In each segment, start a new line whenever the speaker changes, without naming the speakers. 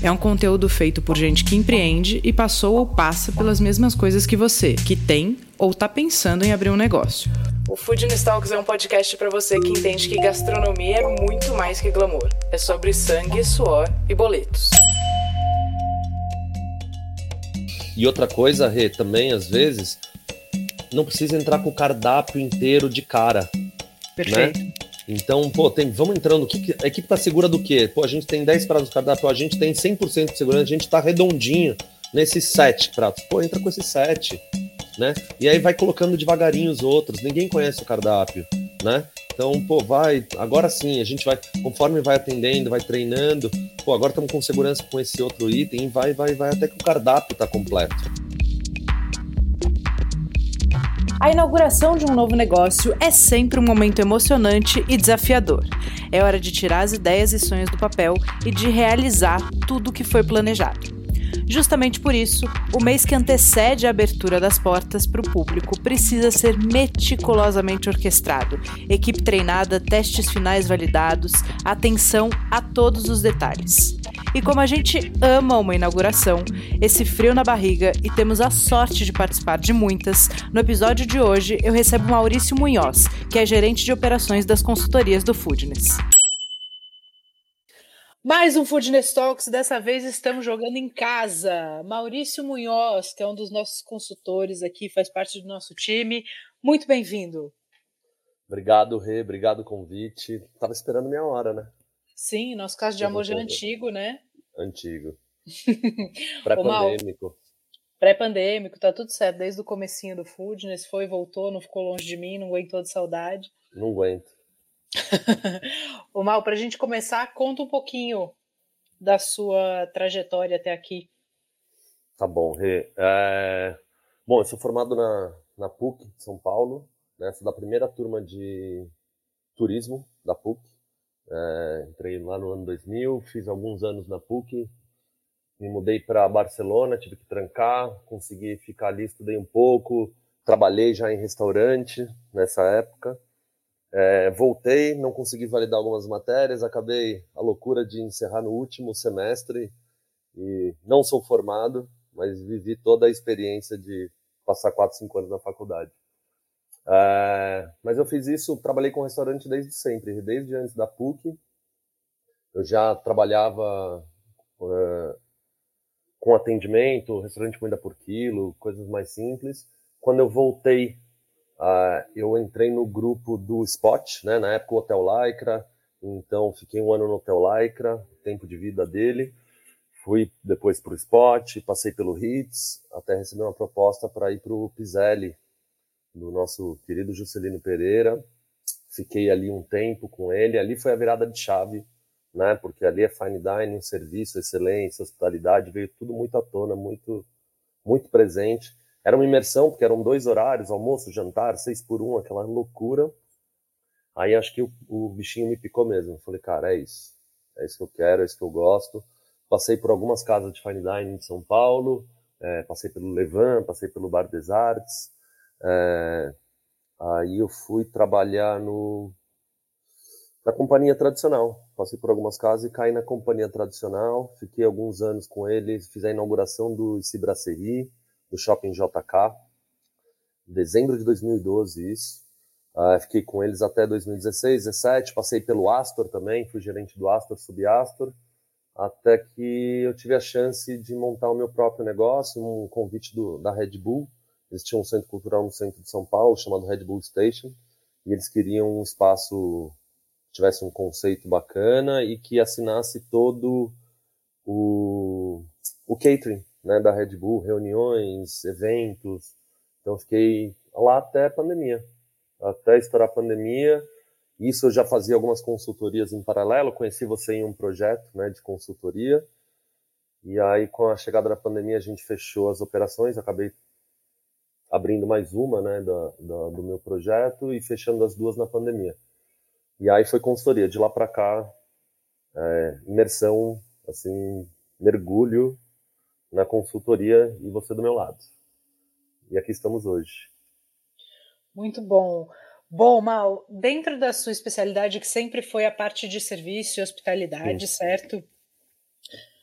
É um conteúdo feito por gente que empreende e passou ou passa pelas mesmas coisas que você, que tem ou está pensando em abrir um negócio. O Food Talks é um podcast para você que entende que gastronomia é muito mais que glamour. É sobre sangue, suor e boletos.
E outra coisa, Rê, também às vezes não precisa entrar com o cardápio inteiro de cara.
Perfeito.
Né? Então, pô, tem, vamos entrando. Que, a equipe tá segura do quê? Pô, a gente tem 10 pratos do cardápio, a gente tem 100% de segurança, a gente tá redondinho nesses 7 pratos. Pô, entra com esses 7 né? E aí vai colocando devagarinho os outros, ninguém conhece o cardápio, né? Então, pô, vai, agora sim, a gente vai, conforme vai atendendo, vai treinando, pô, agora estamos com segurança com esse outro item, vai, vai, vai até que o cardápio está completo.
A inauguração de um novo negócio é sempre um momento emocionante e desafiador. É hora de tirar as ideias e sonhos do papel e de realizar tudo o que foi planejado. Justamente por isso, o mês que antecede a abertura das portas para o público precisa ser meticulosamente orquestrado, equipe treinada, testes finais validados, atenção a todos os detalhes. E como a gente ama uma inauguração, esse frio na barriga e temos a sorte de participar de muitas, no episódio de hoje eu recebo Maurício Munhoz, que é gerente de operações das consultorias do Foodness. Mais um Foodness Talks, dessa vez estamos jogando em casa. Maurício Munhoz, que é um dos nossos consultores aqui, faz parte do nosso time. Muito bem-vindo.
Obrigado, Rê, obrigado convite. Tava esperando minha hora, né?
Sim, nosso caso de amor já é antigo, né?
Antigo. Pré-pandêmico.
Pré-pandêmico, tá tudo certo, desde o comecinho do Foodness, foi, voltou, não ficou longe de mim, não aguentou de saudade.
Não aguento.
o Mal, para a gente começar, conta um pouquinho da sua trajetória até aqui.
Tá bom, Rê. É... Bom, eu sou formado na, na PUC de São Paulo, né? sou da primeira turma de turismo da PUC. É... Entrei lá no ano 2000, fiz alguns anos na PUC, me mudei para Barcelona, tive que trancar, consegui ficar ali, estudei um pouco, trabalhei já em restaurante nessa época. É, voltei, não consegui validar algumas matérias, acabei a loucura de encerrar no último semestre e não sou formado, mas vivi toda a experiência de passar 4, 5 anos na faculdade. É, mas eu fiz isso, trabalhei com restaurante desde sempre, desde antes da PUC. Eu já trabalhava é, com atendimento, restaurante comida por quilo, coisas mais simples. Quando eu voltei Uh, eu entrei no grupo do Spot, né? Na época o Hotel Lycra, então fiquei um ano no Hotel Lycra, tempo de vida dele. Fui depois para o Spot, passei pelo Hits, até receber uma proposta para ir para o Piselli, do nosso querido Juscelino Pereira. Fiquei ali um tempo com ele, ali foi a virada de chave, né? Porque ali é fine dining, serviço, excelência, hospitalidade, veio tudo muito à tona, muito, muito presente. Era uma imersão, porque eram dois horários, almoço, jantar, seis por um, aquela loucura. Aí acho que o, o bichinho me picou mesmo. Falei, cara, é isso. É isso que eu quero, é isso que eu gosto. Passei por algumas casas de fine dining em São Paulo, é, passei pelo Levan, passei pelo Bar des Arts. É, aí eu fui trabalhar no na companhia tradicional. Passei por algumas casas e caí na companhia tradicional. Fiquei alguns anos com eles, fiz a inauguração do Cibracerie do Shopping JK, dezembro de 2012 isso. Uh, fiquei com eles até 2016, 17, passei pelo Astor também, fui gerente do Astor, Astor, até que eu tive a chance de montar o meu próprio negócio, um convite do, da Red Bull. Eles tinham um centro cultural no centro de São Paulo, chamado Red Bull Station, e eles queriam um espaço que tivesse um conceito bacana e que assinasse todo o, o catering né, da Red Bull, reuniões, eventos. Então fiquei lá até a pandemia, até estourar a pandemia. Isso eu já fazia algumas consultorias em paralelo, conheci você em um projeto né, de consultoria. E aí, com a chegada da pandemia, a gente fechou as operações, acabei abrindo mais uma né, da, da, do meu projeto e fechando as duas na pandemia. E aí foi consultoria. De lá para cá, é, imersão assim, mergulho na consultoria e você do meu lado. E aqui estamos hoje.
Muito bom. Bom, Mal, dentro da sua especialidade, que sempre foi a parte de serviço e hospitalidade, Sim. certo?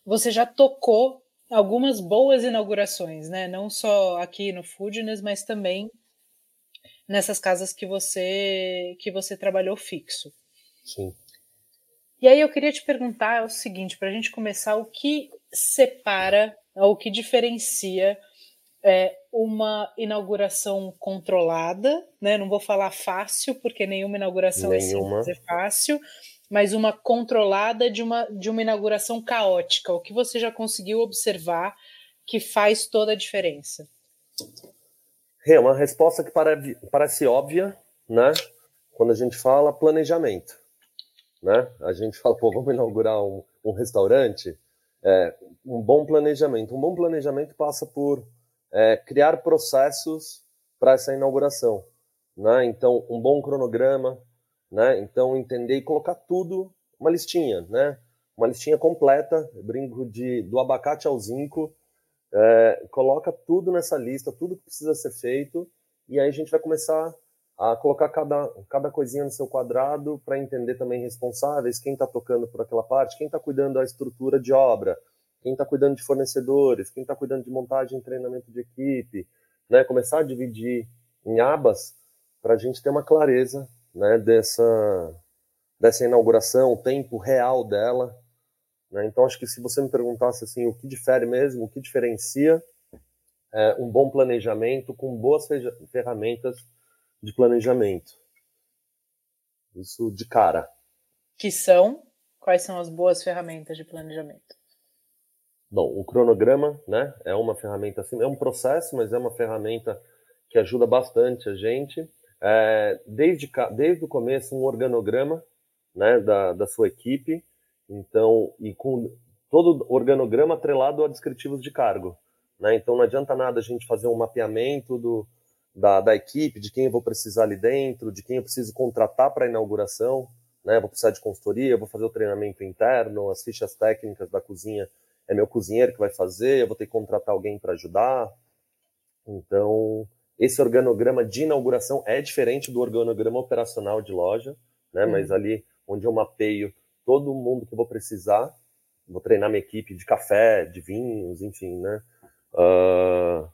Você já tocou algumas boas inaugurações, né? Não só aqui no Foodness, mas também nessas casas que você que você trabalhou fixo.
Sim.
E aí eu queria te perguntar o seguinte, para a gente começar, o que separa, o que diferencia é, uma inauguração controlada, né? Não vou falar fácil, porque nenhuma inauguração nenhuma. é simples, é fácil, mas uma controlada de uma, de uma inauguração caótica. O que você já conseguiu observar que faz toda a diferença?
É uma resposta que parece óbvia, né? Quando a gente fala planejamento, né? A gente fala, pô, vamos inaugurar um, um restaurante. É, um bom planejamento. Um bom planejamento passa por é, criar processos para essa inauguração. Né? Então, um bom cronograma, né? então entender e colocar tudo, uma listinha, né? uma listinha completa, brinco de, do abacate ao zinco, é, coloca tudo nessa lista, tudo que precisa ser feito, e aí a gente vai começar a colocar cada, cada coisinha no seu quadrado para entender também responsáveis, quem está tocando por aquela parte, quem está cuidando da estrutura de obra, quem está cuidando de fornecedores, quem está cuidando de montagem e treinamento de equipe, né? Começar a dividir em abas para a gente ter uma clareza, né? Dessa dessa inauguração, o tempo real dela. Né? Então acho que se você me perguntasse assim, o que difere mesmo, o que diferencia é um bom planejamento com boas ferramentas de planejamento. Isso de cara.
Que são? Quais são as boas ferramentas de planejamento?
Bom, o cronograma, né, é uma ferramenta assim, é um processo, mas é uma ferramenta que ajuda bastante a gente. É, desde, desde o começo, um organograma, né, da, da sua equipe, então, e com todo organograma atrelado a descritivos de cargo, né, então não adianta nada a gente fazer um mapeamento do, da, da equipe, de quem eu vou precisar ali dentro, de quem eu preciso contratar para a inauguração, né, vou precisar de consultoria, vou fazer o treinamento interno, as fichas técnicas da cozinha é meu cozinheiro que vai fazer, eu vou ter que contratar alguém para ajudar. Então, esse organograma de inauguração é diferente do organograma operacional de loja, né? Uhum. Mas ali onde eu mapeio todo mundo que eu vou precisar, vou treinar minha equipe de café, de vinhos, enfim, né? Uh,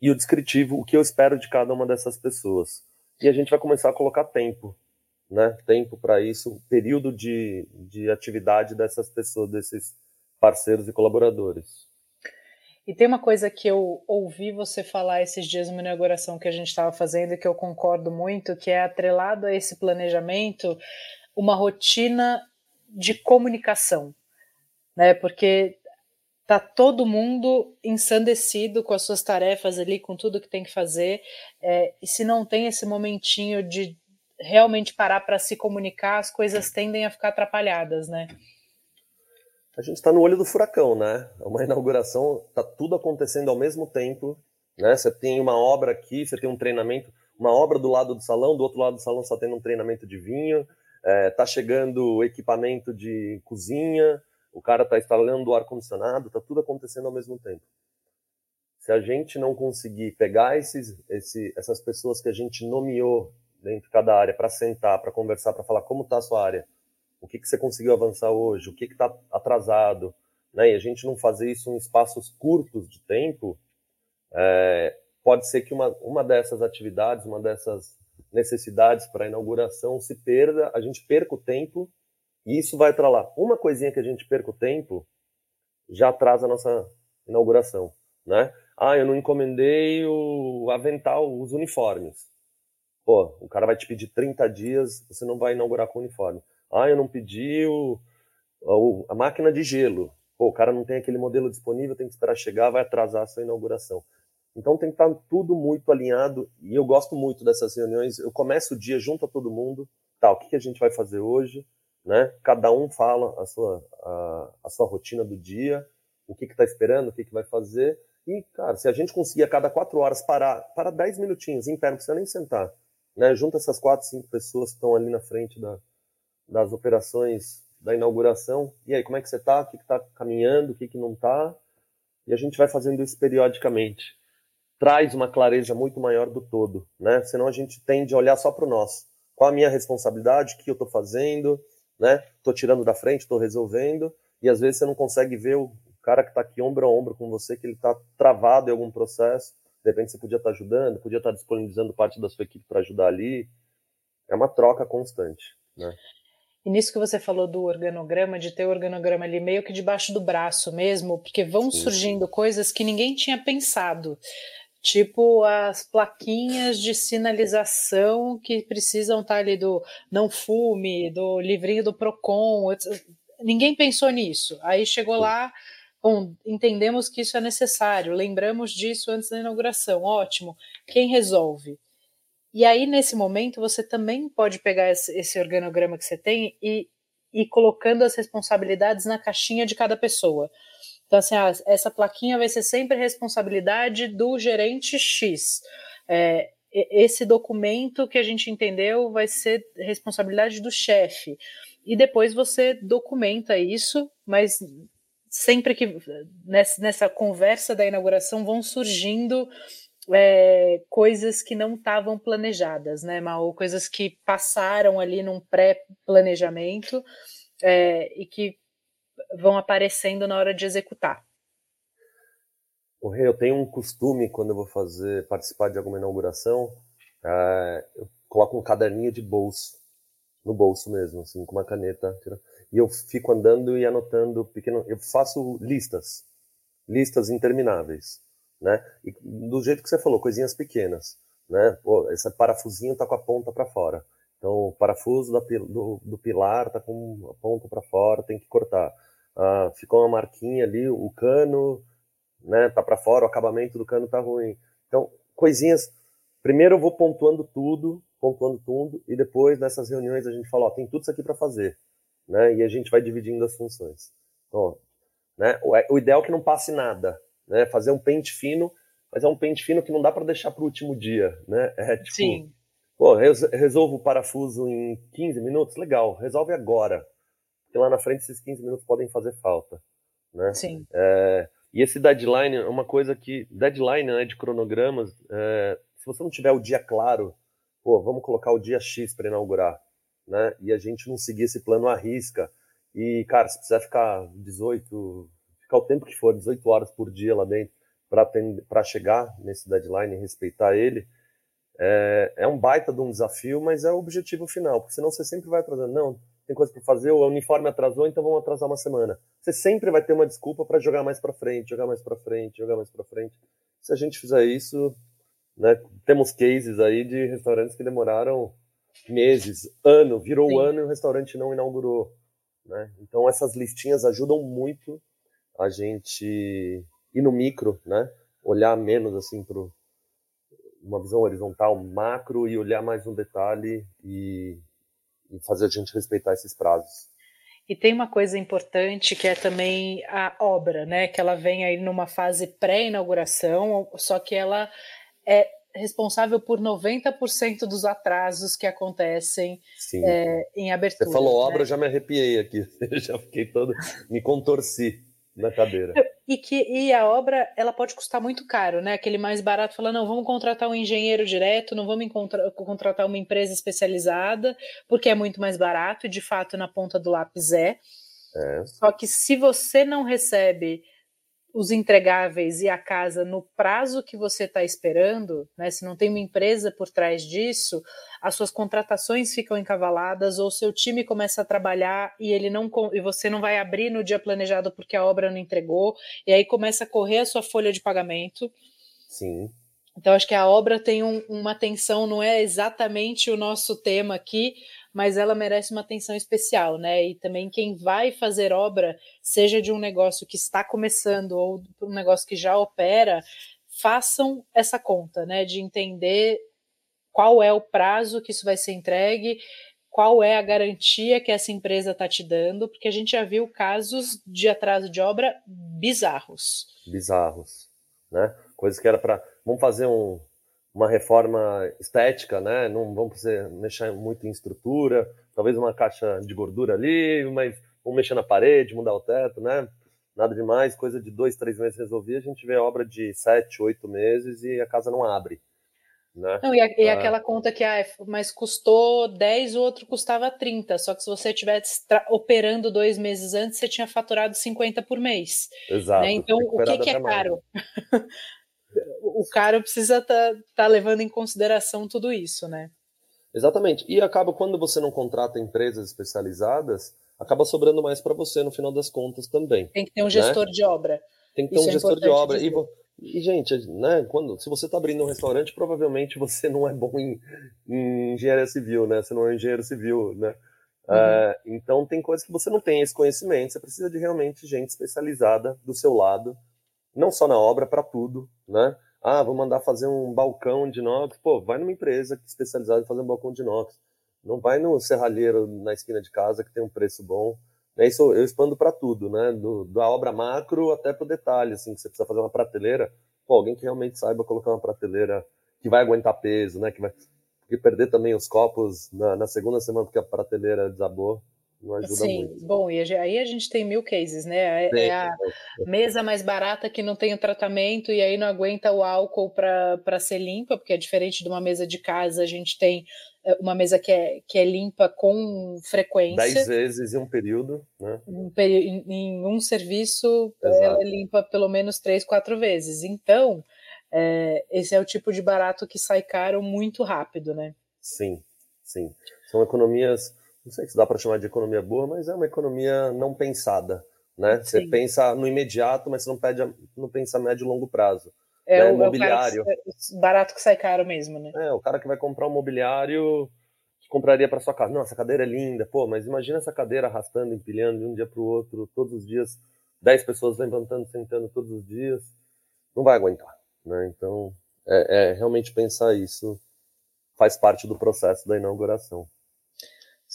e o descritivo, o que eu espero de cada uma dessas pessoas. E a gente vai começar a colocar tempo, né? Tempo para isso, período de, de atividade dessas pessoas, desses parceiros e colaboradores.
E tem uma coisa que eu ouvi você falar esses dias numa inauguração que a gente estava fazendo que eu concordo muito, que é atrelado a esse planejamento uma rotina de comunicação, né? Porque tá todo mundo ensandecido com as suas tarefas ali, com tudo que tem que fazer, é, e se não tem esse momentinho de realmente parar para se comunicar, as coisas tendem a ficar atrapalhadas, né?
A gente está no olho do furacão, né? É uma inauguração, está tudo acontecendo ao mesmo tempo, né? Você tem uma obra aqui, você tem um treinamento, uma obra do lado do salão, do outro lado do salão só tem um treinamento de vinho, é, tá chegando equipamento de cozinha, o cara está instalando o ar condicionado, está tudo acontecendo ao mesmo tempo. Se a gente não conseguir pegar esses, esse, essas pessoas que a gente nomeou dentro de cada área para sentar, para conversar, para falar como está a sua área, o que, que você conseguiu avançar hoje, o que está atrasado, né? E a gente não fazer isso em espaços curtos de tempo, é, pode ser que uma, uma dessas atividades, uma dessas necessidades para a inauguração se perda, a gente perca o tempo e isso vai para lá. Uma coisinha que a gente perca o tempo já atrasa a nossa inauguração, né? Ah, eu não encomendei o avental, os uniformes. Pô, o cara vai te pedir 30 dias, você não vai inaugurar com uniforme. Ah, eu não pedi o, a, a máquina de gelo. Pô, o cara não tem aquele modelo disponível, tem que esperar chegar, vai atrasar a sua inauguração. Então tem que estar tudo muito alinhado e eu gosto muito dessas reuniões. Eu começo o dia junto a todo mundo, tá? O que, que a gente vai fazer hoje, né? Cada um fala a sua a, a sua rotina do dia, o que está esperando, o que, que vai fazer. E, cara, se a gente conseguir a cada quatro horas parar, para dez minutinhos em pé, não precisa nem sentar, né? Junta essas quatro, cinco pessoas que estão ali na frente da, das operações da inauguração. E aí, como é que você está? O que está caminhando? O que, que não está? E a gente vai fazendo isso periodicamente. Traz uma clareza muito maior do todo, né? Senão a gente tende a olhar só para o nosso. Qual a minha responsabilidade? O que eu estou fazendo? Né? Tirando da frente, estou resolvendo. E às vezes você não consegue ver o cara que está aqui ombro a ombro com você, que ele está travado em algum processo. De repente você podia estar tá ajudando, podia estar tá disponibilizando parte da sua equipe para ajudar ali. É uma troca constante, né?
E nisso que você falou do organograma, de ter o organograma ali meio que debaixo do braço mesmo, porque vão Sim. surgindo coisas que ninguém tinha pensado. Tipo as plaquinhas de sinalização que precisam estar ali do não fume, do livrinho do Procon. Ninguém pensou nisso. Aí chegou lá, bom, entendemos que isso é necessário, lembramos disso antes da inauguração. Ótimo. Quem resolve? E aí, nesse momento, você também pode pegar esse organograma que você tem e ir colocando as responsabilidades na caixinha de cada pessoa. Então, assim, ah, essa plaquinha vai ser sempre responsabilidade do gerente X. É, esse documento que a gente entendeu vai ser responsabilidade do chefe. E depois você documenta isso, mas sempre que nessa, nessa conversa da inauguração vão surgindo é, coisas que não estavam planejadas, né, Mal? Coisas que passaram ali num pré-planejamento é, e que vão aparecendo na hora de executar.
Eu tenho um costume quando eu vou fazer participar de alguma inauguração, é, eu coloco um caderninho de bolso no bolso mesmo, assim, com uma caneta, e eu fico andando e anotando pequeno, eu faço listas, listas intermináveis né? E do jeito que você falou, coisinhas pequenas, né? Pô, esse parafusinho tá com a ponta para fora. Então, o parafuso da, do, do, pilar tá com a ponta para fora, tem que cortar. Ah, ficou uma marquinha ali, o cano, né, tá para fora, o acabamento do cano tá ruim. Então, coisinhas. Primeiro eu vou pontuando tudo, pontuando tudo, e depois nessas reuniões a gente fala, ó, tem tudo isso aqui para fazer, né? E a gente vai dividindo as funções. Então, né, o, o ideal é que não passe nada, né? Fazer um pente fino, mas é um pente fino que não dá para deixar para o último dia, né? É tipo, Sim. pô, resolvo o parafuso em 15 minutos, legal, resolve agora. Porque lá na frente esses 15 minutos podem fazer falta, né?
Sim.
É, e esse deadline é uma coisa que, deadline né, de cronogramas, é, se você não tiver o dia claro, pô, vamos colocar o dia X para inaugurar, né? E a gente não seguir esse plano à risca. E, cara, se precisar ficar 18, ficar o tempo que for, 18 horas por dia lá dentro, para chegar nesse deadline e respeitar ele, é, é, um baita de um desafio, mas é o objetivo final, porque senão você sempre vai atrasando. Não, tem coisa para fazer, o uniforme atrasou, então vamos atrasar uma semana. Você sempre vai ter uma desculpa para jogar mais para frente, jogar mais para frente, jogar mais para frente. Se a gente fizer isso, né, temos cases aí de restaurantes que demoraram meses, ano, virou Sim. ano e o restaurante não inaugurou. Né? Então essas listinhas ajudam muito a gente ir no micro, né? Olhar menos assim para uma visão horizontal, macro e olhar mais no detalhe e, e fazer a gente respeitar esses prazos.
E tem uma coisa importante que é também a obra, né? Que ela vem aí numa fase pré-inauguração, só que ela é responsável por 90% dos atrasos que acontecem é, em abertura.
Você falou obra, né? eu já me arrepiei aqui, já fiquei todo, me contorci na cadeira.
E que e a obra ela pode custar muito caro, né? Aquele mais barato fala não, vamos contratar um engenheiro direto, não vamos contratar uma empresa especializada, porque é muito mais barato. E de fato na ponta do lápis é. é. Só que se você não recebe os entregáveis e a casa no prazo que você está esperando, né? Se não tem uma empresa por trás disso, as suas contratações ficam encavaladas ou seu time começa a trabalhar e ele não e você não vai abrir no dia planejado porque a obra não entregou e aí começa a correr a sua folha de pagamento.
Sim.
Então acho que a obra tem um, uma atenção, não é exatamente o nosso tema aqui, mas ela merece uma atenção especial, né? E também quem vai fazer obra, seja de um negócio que está começando ou um negócio que já opera, façam essa conta, né? De entender qual é o prazo que isso vai ser entregue, qual é a garantia que essa empresa está te dando, porque a gente já viu casos de atraso de obra bizarros.
Bizarros, né? Coisas que era para vamos fazer um, uma reforma estética, né? Não vamos mexer muito em estrutura, talvez uma caixa de gordura ali, mas vamos mexer na parede, mudar o teto, né? Nada demais, coisa de dois, três meses resolvia. A gente vê obra de sete, oito meses e a casa não abre. Né?
Não, e, a, e ah. aquela conta que, ah, mas custou 10, o outro custava 30. Só que se você estivesse operando dois meses antes, você tinha faturado 50 por mês.
Exato. Né?
Então, o que, que é caro? o caro precisa estar tá, tá levando em consideração tudo isso, né?
Exatamente. E acaba, quando você não contrata empresas especializadas, acaba sobrando mais para você no final das contas também.
Tem que ter um gestor né? de obra.
Tem que ter isso um é gestor de obra. E, e, gente, né, quando, se você está abrindo um restaurante, provavelmente você não é bom em, em engenharia civil, né? Você não é engenheiro civil, né? Uhum. Uh, então tem coisas que você não tem esse conhecimento, você precisa de realmente gente especializada do seu lado, não só na obra, para tudo, né? Ah, vou mandar fazer um balcão de inox. Pô, vai numa empresa especializada em fazer um balcão de inox. Não vai no serralheiro na esquina de casa que tem um preço bom. É isso eu expando para tudo, né? Do, da obra macro até para o detalhe, assim, que você precisa fazer uma prateleira. Pô, alguém que realmente saiba colocar uma prateleira que vai aguentar peso, né? Que vai porque perder também os copos na, na segunda semana porque a prateleira desabou não ajuda Sim, muito.
bom, e aí a gente tem mil cases, né? É, é a mesa mais barata que não tem o tratamento e aí não aguenta o álcool para ser limpa, porque é diferente de uma mesa de casa, a gente tem é, uma mesa que é, que é limpa com frequência.
Dez vezes em um período, né?
Um em, em um serviço, Exato. ela é limpa pelo menos três, quatro vezes. Então, é, esse é o tipo de barato que sai caro muito rápido, né?
Sim, sim. São economias não sei se dá para chamar de economia boa, mas é uma economia não pensada. Né? Você pensa no imediato, mas você não, pede, não pensa a médio e longo prazo.
É, né? o, imobiliário. É o barato que sai caro mesmo, né?
É, o cara que vai comprar um mobiliário que compraria para sua casa. Não, essa cadeira é linda, pô, mas imagina essa cadeira arrastando, empilhando de um dia para o outro, todos os dias, 10 pessoas levantando, sentando todos os dias. Não vai aguentar. Né? Então, é, é realmente pensar isso faz parte do processo da inauguração.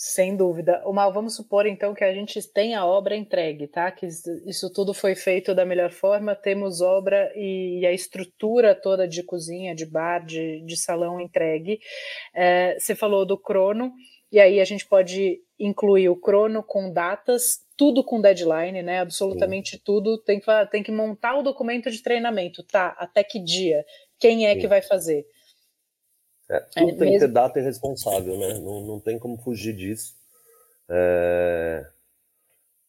Sem dúvida. O Mal, vamos supor então que a gente tem a obra entregue, tá? Que isso tudo foi feito da melhor forma, temos obra e a estrutura toda de cozinha, de bar, de, de salão entregue. É, você falou do crono, e aí a gente pode incluir o crono com datas, tudo com deadline, né? Absolutamente Sim. tudo. Tem que, tem que montar o documento de treinamento, tá? Até que dia? Quem é Sim. que vai fazer?
É, é, tudo é, tem que ter data e responsável, né? Não, não tem como fugir disso. É...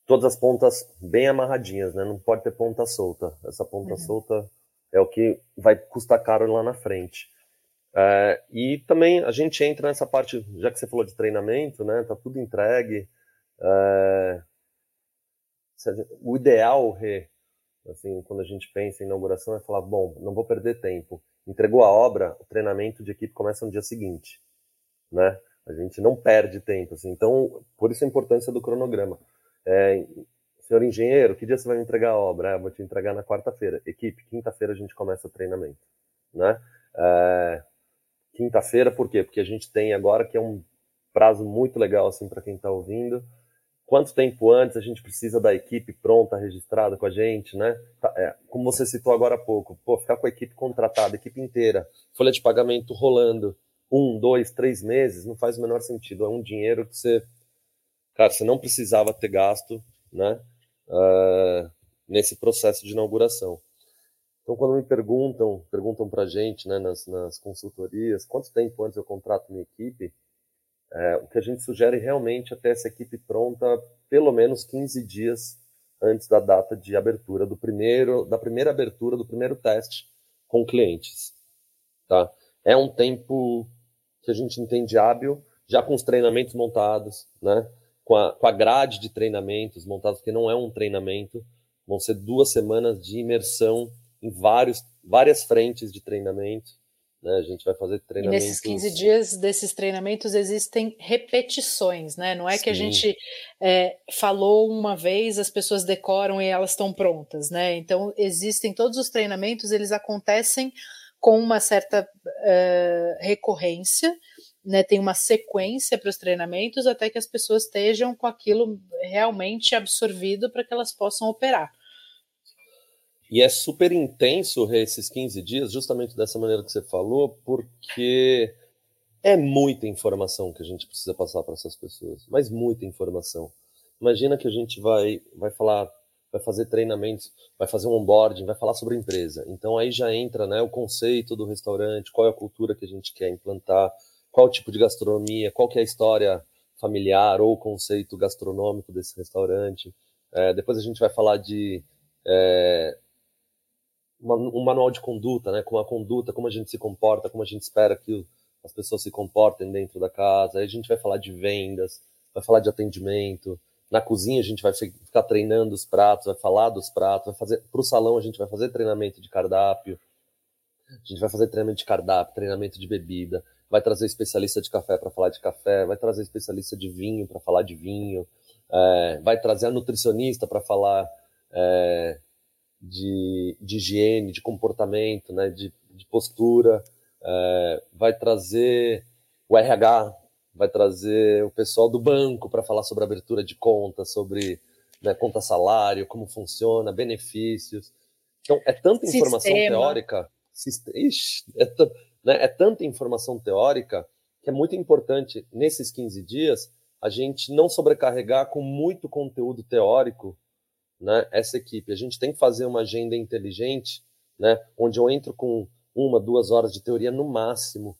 Todas as pontas bem amarradinhas, né? Não pode ter ponta solta. Essa ponta uhum. solta é o que vai custar caro lá na frente. É, e também a gente entra nessa parte, já que você falou de treinamento, né? Tá tudo entregue. É... O ideal, Rê, assim, quando a gente pensa em inauguração, é falar, bom, não vou perder tempo entregou a obra, o treinamento de equipe começa no dia seguinte, né? A gente não perde tempo, assim. Então, por isso a importância do cronograma. É, senhor engenheiro, que dia você vai me entregar a obra? É, vou te entregar na quarta-feira. Equipe, quinta-feira a gente começa o treinamento, né? É, quinta-feira, por quê? Porque a gente tem agora que é um prazo muito legal, assim, para quem está ouvindo, quanto tempo antes a gente precisa da equipe pronta, registrada com a gente, né? Tá, é, como você citou agora há pouco, pô, ficar com a equipe contratada, a equipe inteira, folha de pagamento rolando um, dois, três meses, não faz o menor sentido. É um dinheiro que você, cara, você não precisava ter gasto, né? Uh, nesse processo de inauguração. Então, quando me perguntam, perguntam para gente, né, nas, nas consultorias, quanto tempo antes eu contrato minha equipe? É, o que a gente sugere realmente é ter essa equipe pronta pelo menos 15 dias antes da data de abertura do primeiro, da primeira abertura do primeiro teste com clientes. Tá? É um tempo que a gente entende hábil, já com os treinamentos montados, né? com, a, com a grade de treinamentos montados, que não é um treinamento, vão ser duas semanas de imersão em vários, várias frentes de treinamento, né? A gente vai fazer treinamentos.
E nesses 15 dias desses treinamentos existem repetições, né? Não é Sim. que a gente é, falou uma vez, as pessoas decoram e elas estão prontas, né? Então existem todos os treinamentos, eles acontecem com uma certa uh, recorrência, né? Tem uma sequência para os treinamentos até que as pessoas estejam com aquilo realmente absorvido para que elas possam operar.
E é super intenso esses 15 dias, justamente dessa maneira que você falou, porque é muita informação que a gente precisa passar para essas pessoas, mas muita informação. Imagina que a gente vai, vai falar, vai fazer treinamentos, vai fazer um onboarding, vai falar sobre a empresa. Então aí já entra né, o conceito do restaurante, qual é a cultura que a gente quer implantar, qual o tipo de gastronomia, qual que é a história familiar ou o conceito gastronômico desse restaurante. É, depois a gente vai falar de é, uma, um manual de conduta, né? Como a conduta, como a gente se comporta, como a gente espera que as pessoas se comportem dentro da casa. Aí a gente vai falar de vendas, vai falar de atendimento. Na cozinha a gente vai ficar treinando os pratos, vai falar dos pratos, vai fazer para o salão a gente vai fazer treinamento de cardápio. A gente vai fazer treinamento de cardápio, treinamento de bebida, vai trazer especialista de café para falar de café, vai trazer especialista de vinho para falar de vinho, é, vai trazer a nutricionista para falar é, de, de higiene, de comportamento, né, de, de postura, é, vai trazer o RH, vai trazer o pessoal do banco para falar sobre abertura de conta, sobre né, conta salário, como funciona, benefícios. Então, é tanta informação Sistema. teórica, ixi, é, né, é tanta informação teórica que é muito importante nesses 15 dias a gente não sobrecarregar com muito conteúdo teórico né, essa equipe. A gente tem que fazer uma agenda inteligente, né, onde eu entro com uma, duas horas de teoria no máximo,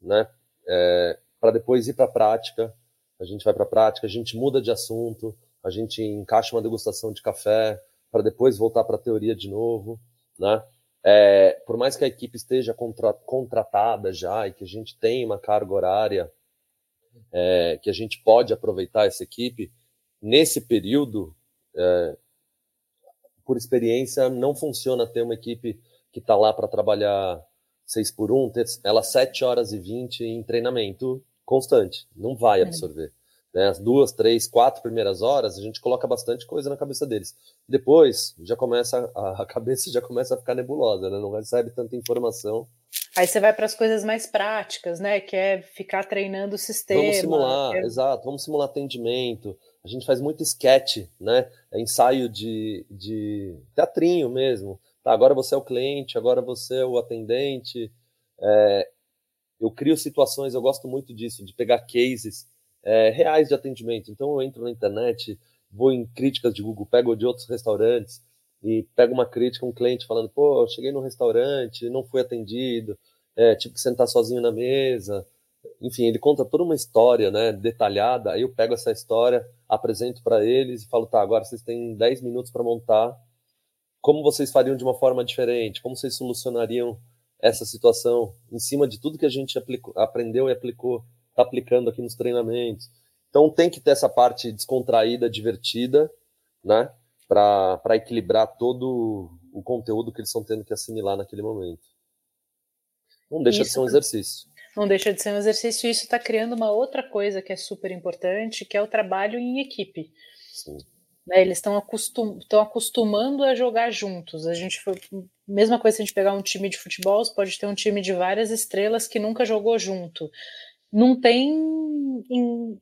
né, é, para depois ir para a prática. A gente vai para a prática, a gente muda de assunto, a gente encaixa uma degustação de café para depois voltar para a teoria de novo, né? É, por mais que a equipe esteja contra, contratada já e que a gente tenha uma carga horária é, que a gente pode aproveitar essa equipe, nesse período, é, por experiência, não funciona ter uma equipe que está lá para trabalhar 6 por 1, ter ela 7 horas e 20 em treinamento constante. Não vai é. absorver. Né? As duas, três, quatro primeiras horas, a gente coloca bastante coisa na cabeça deles. Depois, já começa a, a cabeça já começa a ficar nebulosa, né? não recebe tanta informação.
Aí você vai para as coisas mais práticas, né? Que é ficar treinando o sistema.
Vamos simular, é... exato. Vamos simular atendimento. A gente faz muito sketch, né? É ensaio de, de teatrinho mesmo. Tá, agora você é o cliente, agora você é o atendente. É, eu crio situações, eu gosto muito disso, de pegar cases é, reais de atendimento. Então eu entro na internet, vou em críticas de Google, pego de outros restaurantes e pego uma crítica, um cliente falando, pô, cheguei no restaurante, não fui atendido, é, tive que sentar sozinho na mesa. Enfim, ele conta toda uma história, né, detalhada. Aí eu pego essa história, apresento para eles e falo, tá, agora vocês têm 10 minutos para montar como vocês fariam de uma forma diferente, como vocês solucionariam essa situação em cima de tudo que a gente aplicou, aprendeu e aplicou está aplicando aqui nos treinamentos. Então tem que ter essa parte descontraída, divertida, né? Para equilibrar todo o conteúdo que eles estão tendo que assimilar naquele momento. Não deixa isso, de ser um exercício.
Não deixa de ser um exercício e isso está criando uma outra coisa que é super importante, que é o trabalho em equipe. Sim. Né, eles estão acostum, acostumando a jogar juntos. A gente foi, mesma coisa se a gente pegar um time de futebol, você pode ter um time de várias estrelas que nunca jogou junto não tem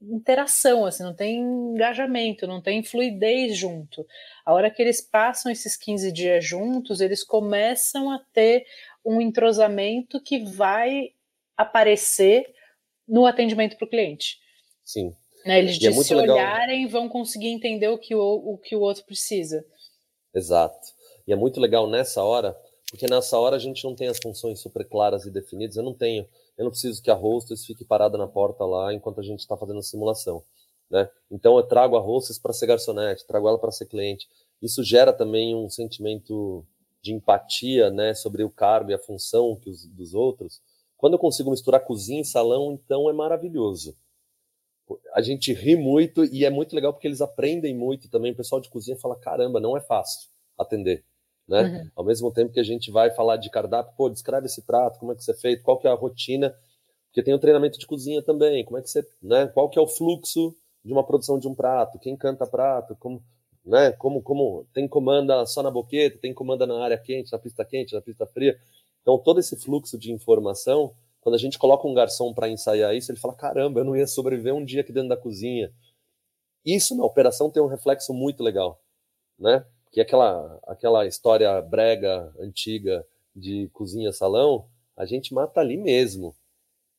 interação, assim, não tem engajamento, não tem fluidez junto. A hora que eles passam esses 15 dias juntos, eles começam a ter um entrosamento que vai aparecer no atendimento para o cliente.
Sim.
Né, eles de é se legal. olharem vão conseguir entender o que o, o que o outro precisa.
Exato. E é muito legal nessa hora, porque nessa hora a gente não tem as funções super claras e definidas. Eu não tenho eu não preciso que a hostess fique parada na porta lá enquanto a gente está fazendo a simulação. Né? Então eu trago a hostess para ser garçonete, trago ela para ser cliente. Isso gera também um sentimento de empatia né, sobre o cargo e a função que os, dos outros. Quando eu consigo misturar cozinha e salão, então é maravilhoso. A gente ri muito e é muito legal porque eles aprendem muito também. O pessoal de cozinha fala: caramba, não é fácil atender né? Uhum. Ao mesmo tempo que a gente vai falar de cardápio, pô, descreve esse prato, como é que você é feito, qual que é a rotina, porque tem o treinamento de cozinha também, como é que você, né? Qual que é o fluxo de uma produção de um prato, quem canta prato, como, né? Como, como tem comanda só na boqueta, tem comanda na área quente, na pista quente, na pista fria. Então todo esse fluxo de informação, quando a gente coloca um garçom para ensaiar isso, ele fala: caramba, eu não ia sobreviver um dia aqui dentro da cozinha. Isso na operação tem um reflexo muito legal, né? que aquela, aquela história brega, antiga, de cozinha-salão, a gente mata ali mesmo.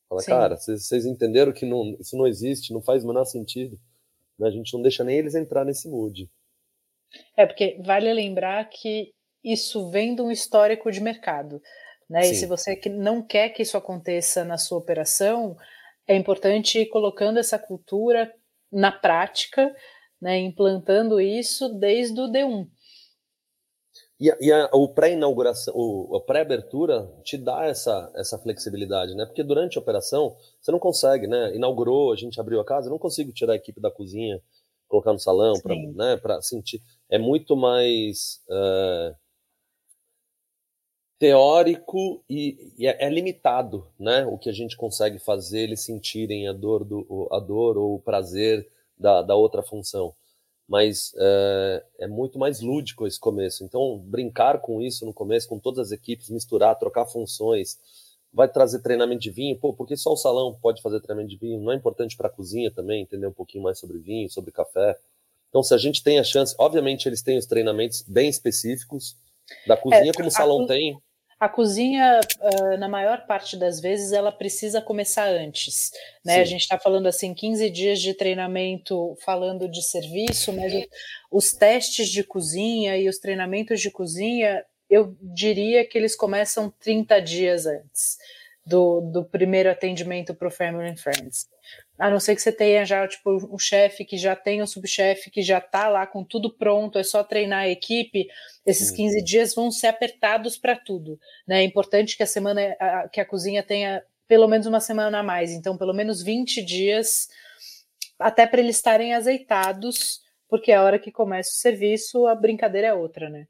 Fala, Sim. cara, vocês entenderam que não, isso não existe, não faz o menor sentido. Né? A gente não deixa nem eles entrar nesse mood.
É, porque vale lembrar que isso vem de um histórico de mercado. Né? E se você não quer que isso aconteça na sua operação, é importante ir colocando essa cultura na prática, né? implantando isso desde o D1.
E, a, e a, o pré-inauguração, a pré-abertura te dá essa, essa flexibilidade, né? Porque durante a operação você não consegue, né? Inaugurou, a gente abriu a casa, eu não consigo tirar a equipe da cozinha, colocar no salão para né, sentir. É muito mais uh, teórico e, e é, é, limitado, né? O que a gente consegue fazer eles sentirem a dor do a dor ou o prazer da, da outra função mas é, é, muito mais lúdico esse começo. Então, brincar com isso no começo, com todas as equipes, misturar, trocar funções, vai trazer treinamento de vinho. Pô, porque só o salão pode fazer treinamento de vinho? Não é importante para a cozinha também, entender um pouquinho mais sobre vinho, sobre café. Então, se a gente tem a chance, obviamente eles têm os treinamentos bem específicos da cozinha, é, como o salão tem.
A cozinha, uh, na maior parte das vezes, ela precisa começar antes. Né? A gente está falando assim, 15 dias de treinamento falando de serviço, mas os testes de cozinha e os treinamentos de cozinha, eu diria que eles começam 30 dias antes do, do primeiro atendimento para o Family and Friends. A não ser que você tenha já tipo um chefe que já tem um subchefe que já está lá com tudo pronto, é só treinar a equipe. Esses 15 dias vão ser apertados para tudo. Né? É importante que a semana a, que a cozinha tenha pelo menos uma semana a mais, então pelo menos 20 dias até para eles estarem azeitados, porque a hora que começa o serviço, a brincadeira é outra, né?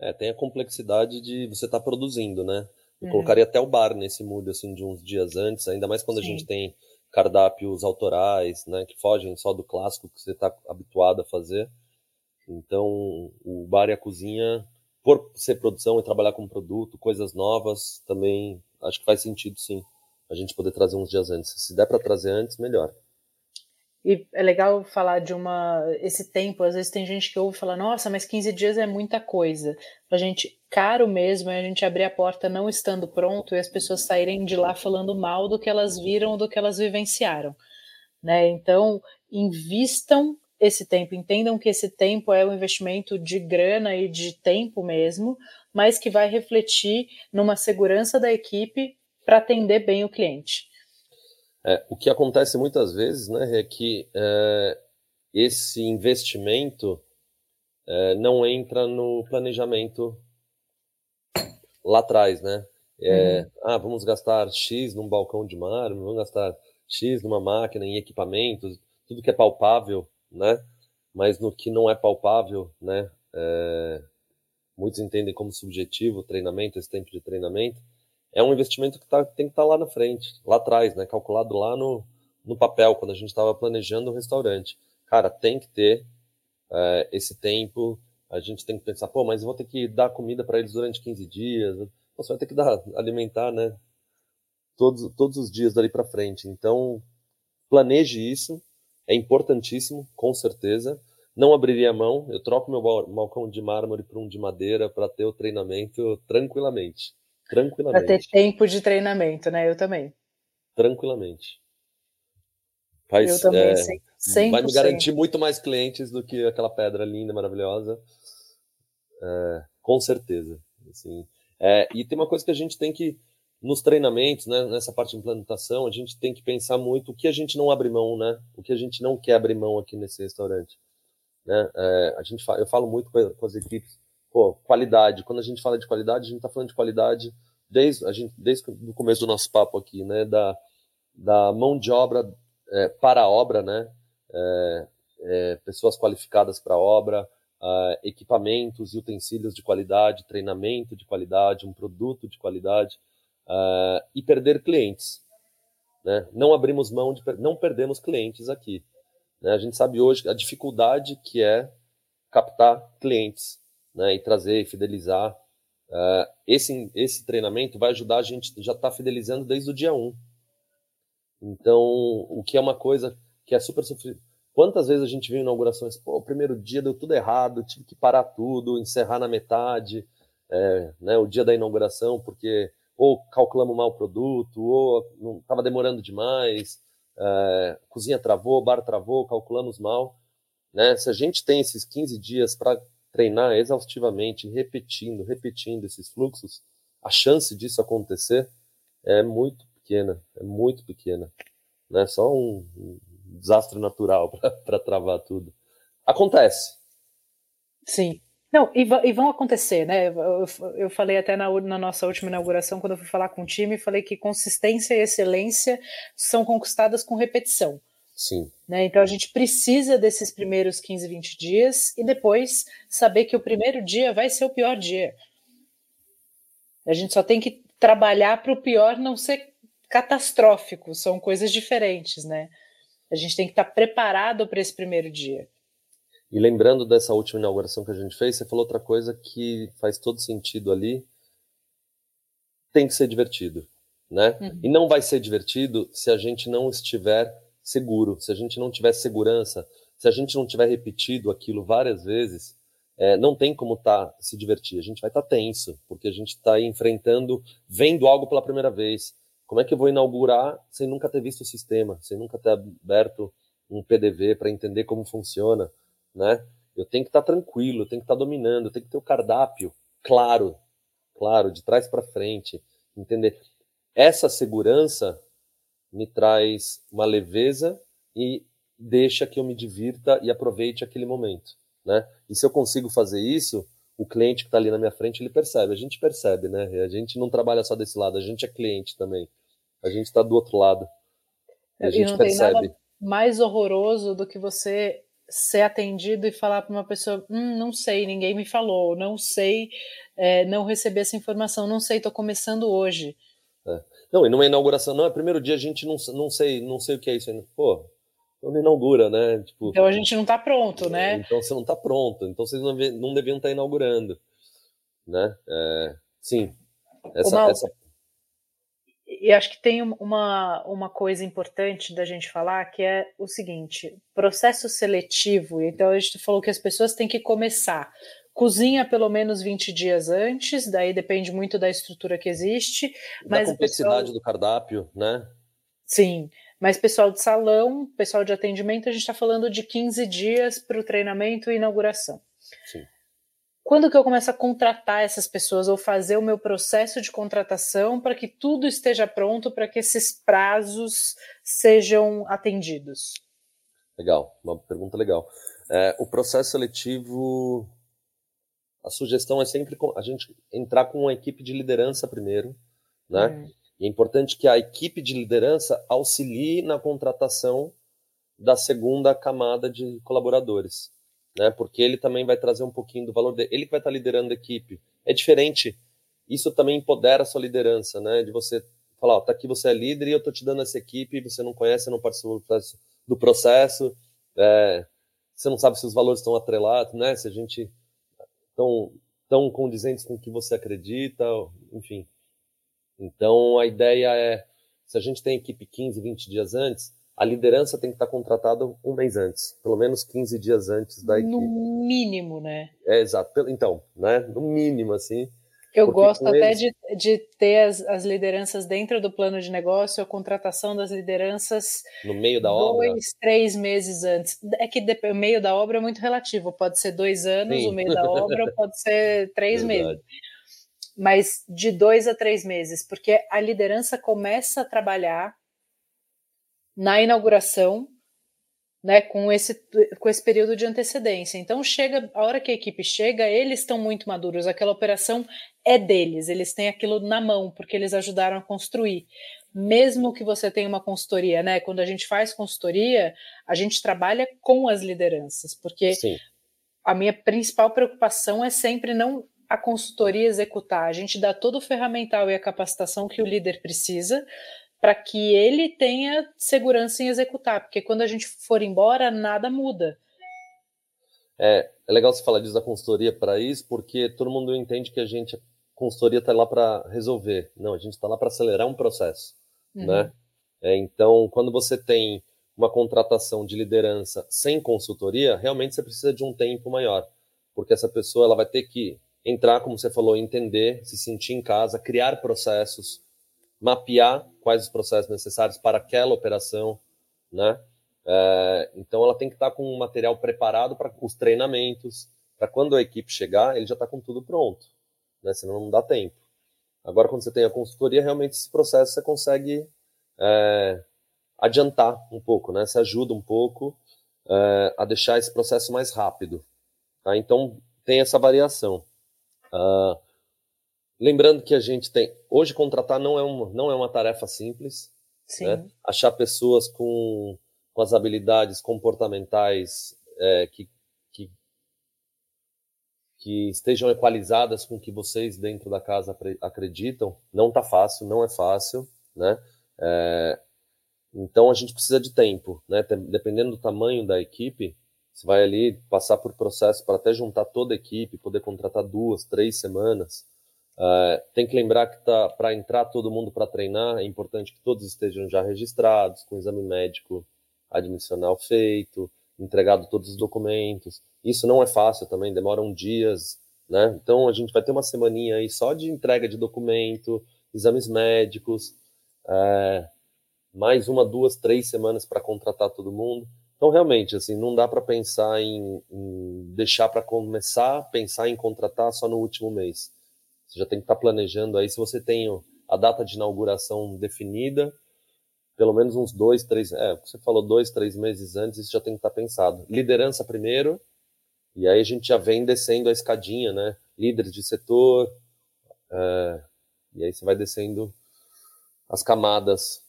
É, tem a complexidade de você estar tá produzindo, né? Eu uhum. colocaria até o bar nesse mood assim de uns dias antes, ainda mais quando Sim. a gente tem cardápios autorais, né, que fogem só do clássico que você está habituado a fazer. Então, o bar e a cozinha, por ser produção e trabalhar com produto, coisas novas, também acho que faz sentido, sim, a gente poder trazer uns dias antes. Se der para trazer antes, melhor.
E é legal falar de uma esse tempo, às vezes tem gente que ouve falar, nossa, mas 15 dias é muita coisa. Pra gente, caro mesmo é a gente abrir a porta não estando pronto e as pessoas saírem de lá falando mal do que elas viram, do que elas vivenciaram. Né? Então, invistam esse tempo, entendam que esse tempo é um investimento de grana e de tempo mesmo, mas que vai refletir numa segurança da equipe para atender bem o cliente.
É, o que acontece muitas vezes né, é que é, esse investimento é, não entra no planejamento lá atrás, né? É, uhum. Ah, vamos gastar X num balcão de mármore, vamos gastar X numa máquina, em equipamentos, tudo que é palpável, né? Mas no que não é palpável, né? É, muitos entendem como subjetivo o treinamento, esse tempo de treinamento é um investimento que tá, tem que estar tá lá na frente, lá atrás, né? Calculado lá no, no papel, quando a gente estava planejando o restaurante. Cara, tem que ter é, esse tempo. A gente tem que pensar, pô, mas eu vou ter que dar comida para eles durante 15 dias. Você vai ter que dar, alimentar, né? Todos, todos os dias dali para frente. Então, planeje isso. É importantíssimo, com certeza. Não abriria a mão. Eu troco meu balcão de mármore por um de madeira para ter o treinamento tranquilamente. Tranquilamente.
Para ter tempo de treinamento, né? Eu também.
Tranquilamente.
Faz, eu também, é, 100%.
Vai me garantir muito mais clientes do que aquela pedra linda, maravilhosa. É, com certeza. Assim, é, e tem uma coisa que a gente tem que, nos treinamentos, né, nessa parte de implantação, a gente tem que pensar muito o que a gente não abre mão, né? O que a gente não quer abrir mão aqui nesse restaurante. Né? É, a gente, eu falo muito com as equipes pô, qualidade. Quando a gente fala de qualidade, a gente está falando de qualidade desde, a gente, desde o começo do nosso papo aqui, né? Da, da mão de obra é, para a obra, né? É, é, pessoas qualificadas para a obra, uh, equipamentos e utensílios de qualidade, treinamento de qualidade, um produto de qualidade uh, e perder clientes. Né? Não abrimos mão de, não perdemos clientes aqui. Né? A gente sabe hoje a dificuldade que é captar clientes né, e trazer e fidelizar. Uh, esse, esse treinamento vai ajudar a gente já estar tá fidelizando desde o dia 1. Então, o que é uma coisa que é super sofrido. Quantas vezes a gente viu inaugurações, pô, o primeiro dia deu tudo errado, tive que parar tudo, encerrar na metade, é, né, o dia da inauguração, porque ou calculamos mal o produto, ou estava demorando demais, é, cozinha travou, bar travou, calculamos mal. Né? Se a gente tem esses 15 dias para treinar exaustivamente, repetindo, repetindo esses fluxos, a chance disso acontecer é muito pequena, é muito pequena. Né? Só um, um desastre natural para travar tudo. Acontece.
Sim. Não, e, e, vão acontecer, né? Eu, eu falei até na, na, nossa última inauguração, quando eu fui falar com o time, falei que consistência e excelência são conquistadas com repetição.
Sim.
Né? Então a gente precisa desses primeiros 15, 20 dias e depois saber que o primeiro dia vai ser o pior dia. A gente só tem que trabalhar para o pior não ser catastrófico, são coisas diferentes, né? A gente tem que estar preparado para esse primeiro dia.
E lembrando dessa última inauguração que a gente fez, você falou outra coisa que faz todo sentido ali. Tem que ser divertido, né? Uhum. E não vai ser divertido se a gente não estiver seguro, se a gente não tiver segurança, se a gente não tiver repetido aquilo várias vezes, é, não tem como tá se divertir. A gente vai estar tá tenso, porque a gente está enfrentando, vendo algo pela primeira vez. Como é que eu vou inaugurar sem nunca ter visto o sistema, sem nunca ter aberto um PDV para entender como funciona? né? Eu tenho que estar tá tranquilo, eu tenho que estar tá dominando, eu tenho que ter o cardápio claro, claro, de trás para frente, entender. Essa segurança me traz uma leveza e deixa que eu me divirta e aproveite aquele momento, né? E se eu consigo fazer isso, o cliente que está ali na minha frente ele percebe, a gente percebe, né? A gente não trabalha só desse lado, a gente é cliente também, a gente está do outro lado.
A gente e não percebe. tem nada mais horroroso do que você ser atendido e falar para uma pessoa, hum, não sei, ninguém me falou, não sei, é, não receber essa informação, não sei, estou começando hoje.
É. Não, e numa inauguração, não, é primeiro dia a gente não, não sei, não sei o que é isso ainda. Pô, não inaugura, né?
Tipo, então a gente não está pronto, né?
Então você não está pronto, então vocês não, não deviam estar tá inaugurando, né? É, sim, essa,
Uma...
essa
e acho que tem uma, uma coisa importante da gente falar que é o seguinte: processo seletivo. Então, a gente falou que as pessoas têm que começar. Cozinha pelo menos 20 dias antes, daí depende muito da estrutura que existe.
Mas da complexidade pessoal... do cardápio, né?
Sim, mas pessoal de salão, pessoal de atendimento, a gente está falando de 15 dias para o treinamento e inauguração.
Sim
quando que eu começo a contratar essas pessoas ou fazer o meu processo de contratação para que tudo esteja pronto para que esses prazos sejam atendidos?
Legal, uma pergunta legal. É, o processo seletivo, a sugestão é sempre a gente entrar com uma equipe de liderança primeiro, né? Hum. E é importante que a equipe de liderança auxilie na contratação da segunda camada de colaboradores né? Porque ele também vai trazer um pouquinho do valor dele. Ele que vai estar liderando a equipe. É diferente. Isso também empodera a sua liderança, né? De você falar, ó, tá aqui você é líder e eu tô te dando essa equipe, você não conhece, não participou do processo, é, você não sabe se os valores estão atrelados, né? Se a gente estão tão condizentes com o que você acredita, enfim. Então a ideia é, se a gente tem equipe 15, 20 dias antes, a liderança tem que estar contratada um mês antes, pelo menos 15 dias antes da equipe.
No mínimo, né?
É, exato. Então, né? No mínimo, assim.
Eu gosto até eles... de, de ter as, as lideranças dentro do plano de negócio, a contratação das lideranças
no meio da
dois,
obra.
Dois, três meses antes. É que o meio da obra é muito relativo. Pode ser dois anos, Sim. o meio da obra pode ser três meses. Mas de dois a três meses, porque a liderança começa a trabalhar na inauguração, né, com esse, com esse período de antecedência. Então chega, a hora que a equipe chega, eles estão muito maduros, aquela operação é deles, eles têm aquilo na mão, porque eles ajudaram a construir. Mesmo que você tenha uma consultoria, né? Quando a gente faz consultoria, a gente trabalha com as lideranças, porque Sim. a minha principal preocupação é sempre não a consultoria executar, a gente dá todo o ferramental e a capacitação que o líder precisa, para que ele tenha segurança em executar, porque quando a gente for embora, nada muda.
É, é legal você falar disso da consultoria para isso, porque todo mundo entende que a gente, a consultoria está lá para resolver. Não, a gente está lá para acelerar um processo, uhum. né? É, então, quando você tem uma contratação de liderança sem consultoria, realmente você precisa de um tempo maior, porque essa pessoa ela vai ter que entrar, como você falou, entender, se sentir em casa, criar processos, mapear quais os processos necessários para aquela operação, né? É, então ela tem que estar com o material preparado para os treinamentos, para quando a equipe chegar, ele já está com tudo pronto, né? senão não dá tempo. Agora, quando você tem a consultoria, realmente esse processo você consegue é, adiantar um pouco, né? Você ajuda um pouco é, a deixar esse processo mais rápido. Tá? Então, tem essa variação. Uh, lembrando que a gente tem. Hoje, contratar não é, um, não é uma tarefa simples. Né? Achar pessoas com com as habilidades comportamentais é, que, que, que estejam equalizadas com o que vocês dentro da casa acreditam, não está fácil, não é fácil, né? É, então a gente precisa de tempo, né? Dependendo do tamanho da equipe, você vai ali passar por processo para até juntar toda a equipe, poder contratar duas, três semanas. Uh, tem que lembrar que tá, para entrar todo mundo para treinar, é importante que todos estejam já registrados, com exame médico admissional feito, entregado todos os documentos. Isso não é fácil também, demoram dias, né? Então a gente vai ter uma semaninha aí só de entrega de documento, exames médicos, é, mais uma, duas, três semanas para contratar todo mundo. Então realmente assim não dá para pensar em, em deixar para começar pensar em contratar só no último mês. Você já tem que estar tá planejando aí se você tem a data de inauguração definida, pelo menos uns dois, três, é, você falou dois, três meses antes, isso já tem que estar pensado. Liderança primeiro, e aí a gente já vem descendo a escadinha, né? Líderes de setor, é, e aí você vai descendo as camadas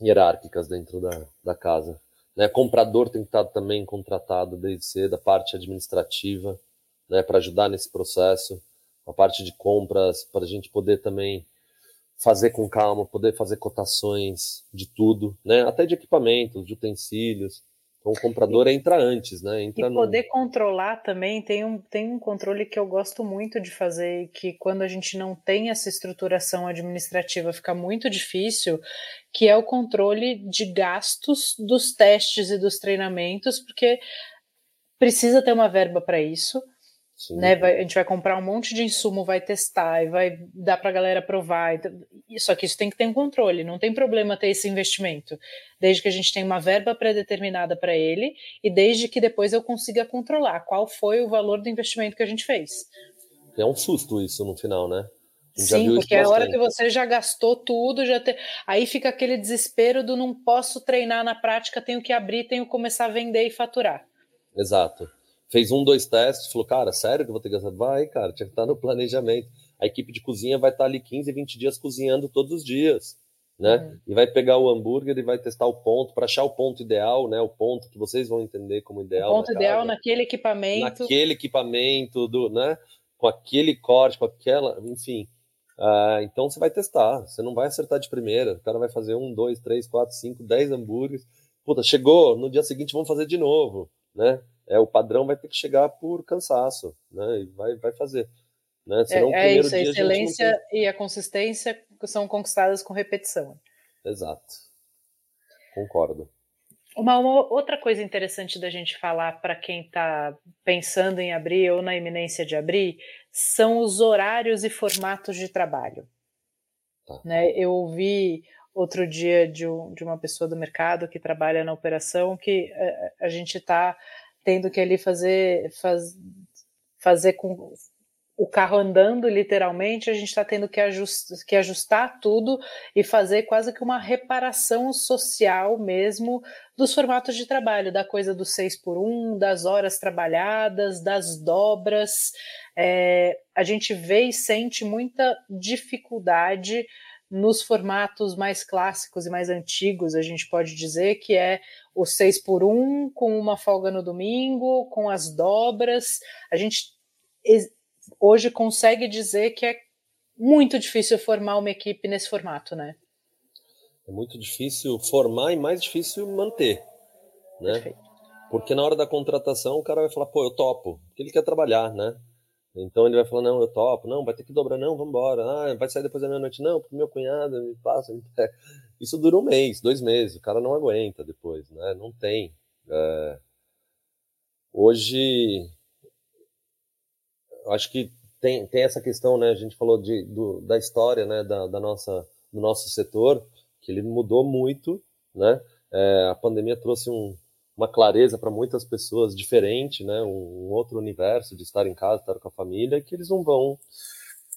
hierárquicas dentro da, da casa. Né? Comprador tem que estar também contratado desde cedo, a parte administrativa, né, para ajudar nesse processo, a parte de compras, para a gente poder também fazer com calma, poder fazer cotações de tudo, né? Até de equipamentos, de utensílios. Então o comprador e, entra antes, né? Entra
e poder no... controlar também tem um, tem um controle que eu gosto muito de fazer, que quando a gente não tem essa estruturação administrativa fica muito difícil, que é o controle de gastos dos testes e dos treinamentos, porque precisa ter uma verba para isso né? Vai, a gente vai comprar um monte de insumo, vai testar e vai dar para a galera provar. Só que isso tem que ter um controle, não tem problema ter esse investimento, desde que a gente tenha uma verba pré-determinada para ele e desde que depois eu consiga controlar qual foi o valor do investimento que a gente fez.
É um susto isso no final, né?
Sim, porque é a hora que você já gastou tudo, já te... aí fica aquele desespero do não posso treinar na prática, tenho que abrir, tenho que começar a vender e faturar.
Exato fez um, dois testes, falou, cara, sério que eu vou ter que gastar? Vai, cara, tinha que estar no planejamento. A equipe de cozinha vai estar ali 15, 20 dias cozinhando todos os dias, né? Uhum. E vai pegar o hambúrguer e vai testar o ponto, para achar o ponto ideal, né? O ponto que vocês vão entender como ideal.
O ponto ideal naquele equipamento.
Naquele equipamento, do, né? Com aquele corte, com aquela, enfim. Uh, então você vai testar, você não vai acertar de primeira. O cara vai fazer um, dois, três, quatro, cinco, dez hambúrgueres. Puta, chegou, no dia seguinte vamos fazer de novo, né? É, o padrão vai ter que chegar por cansaço, né? E vai, vai fazer. Né?
Senão, é, é isso, a excelência a e a consistência são conquistadas com repetição.
Exato. Concordo.
Uma, uma outra coisa interessante da gente falar para quem está pensando em abrir ou na iminência de abrir são os horários e formatos de trabalho. Tá. Né? Eu ouvi outro dia de, um, de, uma pessoa do mercado que trabalha na operação que a, eh, a gente está tendo que ali fazer, faz, fazer com o carro andando literalmente, a gente está tendo que, ajust, que ajustar tudo e fazer quase que uma reparação social mesmo dos formatos de trabalho, da coisa do seis por um, das horas trabalhadas, das dobras. É, a gente vê e sente muita dificuldade nos formatos mais clássicos e mais antigos, a gente pode dizer que é o 6 por 1 com uma folga no domingo, com as dobras. A gente hoje consegue dizer que é muito difícil formar uma equipe nesse formato, né?
É muito difícil formar e mais difícil manter, né? Perfeito. Porque na hora da contratação o cara vai falar, pô, eu topo, porque ele quer trabalhar, né? Então ele vai falar, não, eu topo, não, vai ter que dobrar, não, vamos embora. Ah, vai sair depois da meia-noite, não, porque meu cunhado me passa. Isso dura um mês, dois meses, o cara não aguenta depois, né? Não tem. É... Hoje, acho que tem, tem essa questão, né? A gente falou de, do, da história, né? Da, da, nossa, do nosso setor, que ele mudou muito, né? É, a pandemia trouxe um, uma clareza para muitas pessoas diferente, né? Um, outro universo de estar em casa, estar com a família, que eles não vão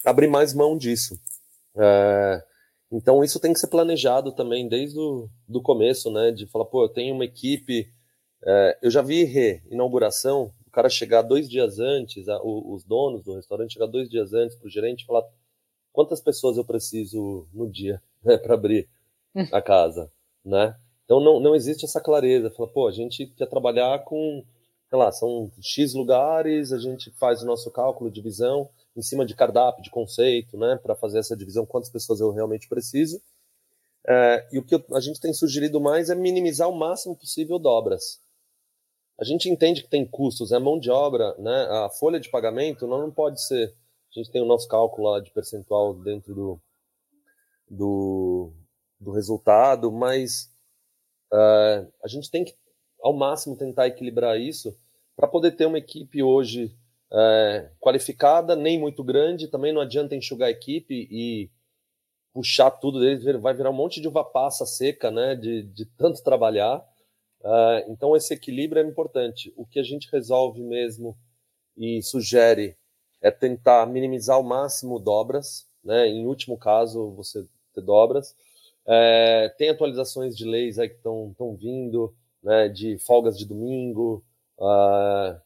abrir mais mão disso. É, então isso tem que ser planejado também desde o do começo, né? De falar, pô, eu tenho uma equipe. É, eu já vi re, inauguração, o cara chegar dois dias antes, a, o, os donos do restaurante chegar dois dias antes para o gerente falar quantas pessoas eu preciso no dia né, para abrir a casa, né? Então não, não existe essa clareza. Fala, pô, a gente quer trabalhar com, sei lá, são X lugares, a gente faz o nosso cálculo de divisão em cima de cardápio, de conceito, né, para fazer essa divisão, quantas pessoas eu realmente preciso. É, e o que a gente tem sugerido mais é minimizar o máximo possível dobras. A gente entende que tem custos, é mão de obra, né? A folha de pagamento não, não pode ser. A gente tem o nosso cálculo lá de percentual dentro do, do, do resultado, mas uh, a gente tem que, ao máximo, tentar equilibrar isso para poder ter uma equipe hoje é, qualificada, nem muito grande. Também não adianta enxugar a equipe e puxar tudo deles, vai virar um monte de uva passa seca, né? De, de tanto trabalhar. Uh, então, esse equilíbrio é importante. O que a gente resolve mesmo e sugere é tentar minimizar ao máximo dobras, né? Em último caso, você ter dobras. É, tem atualizações de leis aí que estão vindo, né? De folgas de domingo. Uh,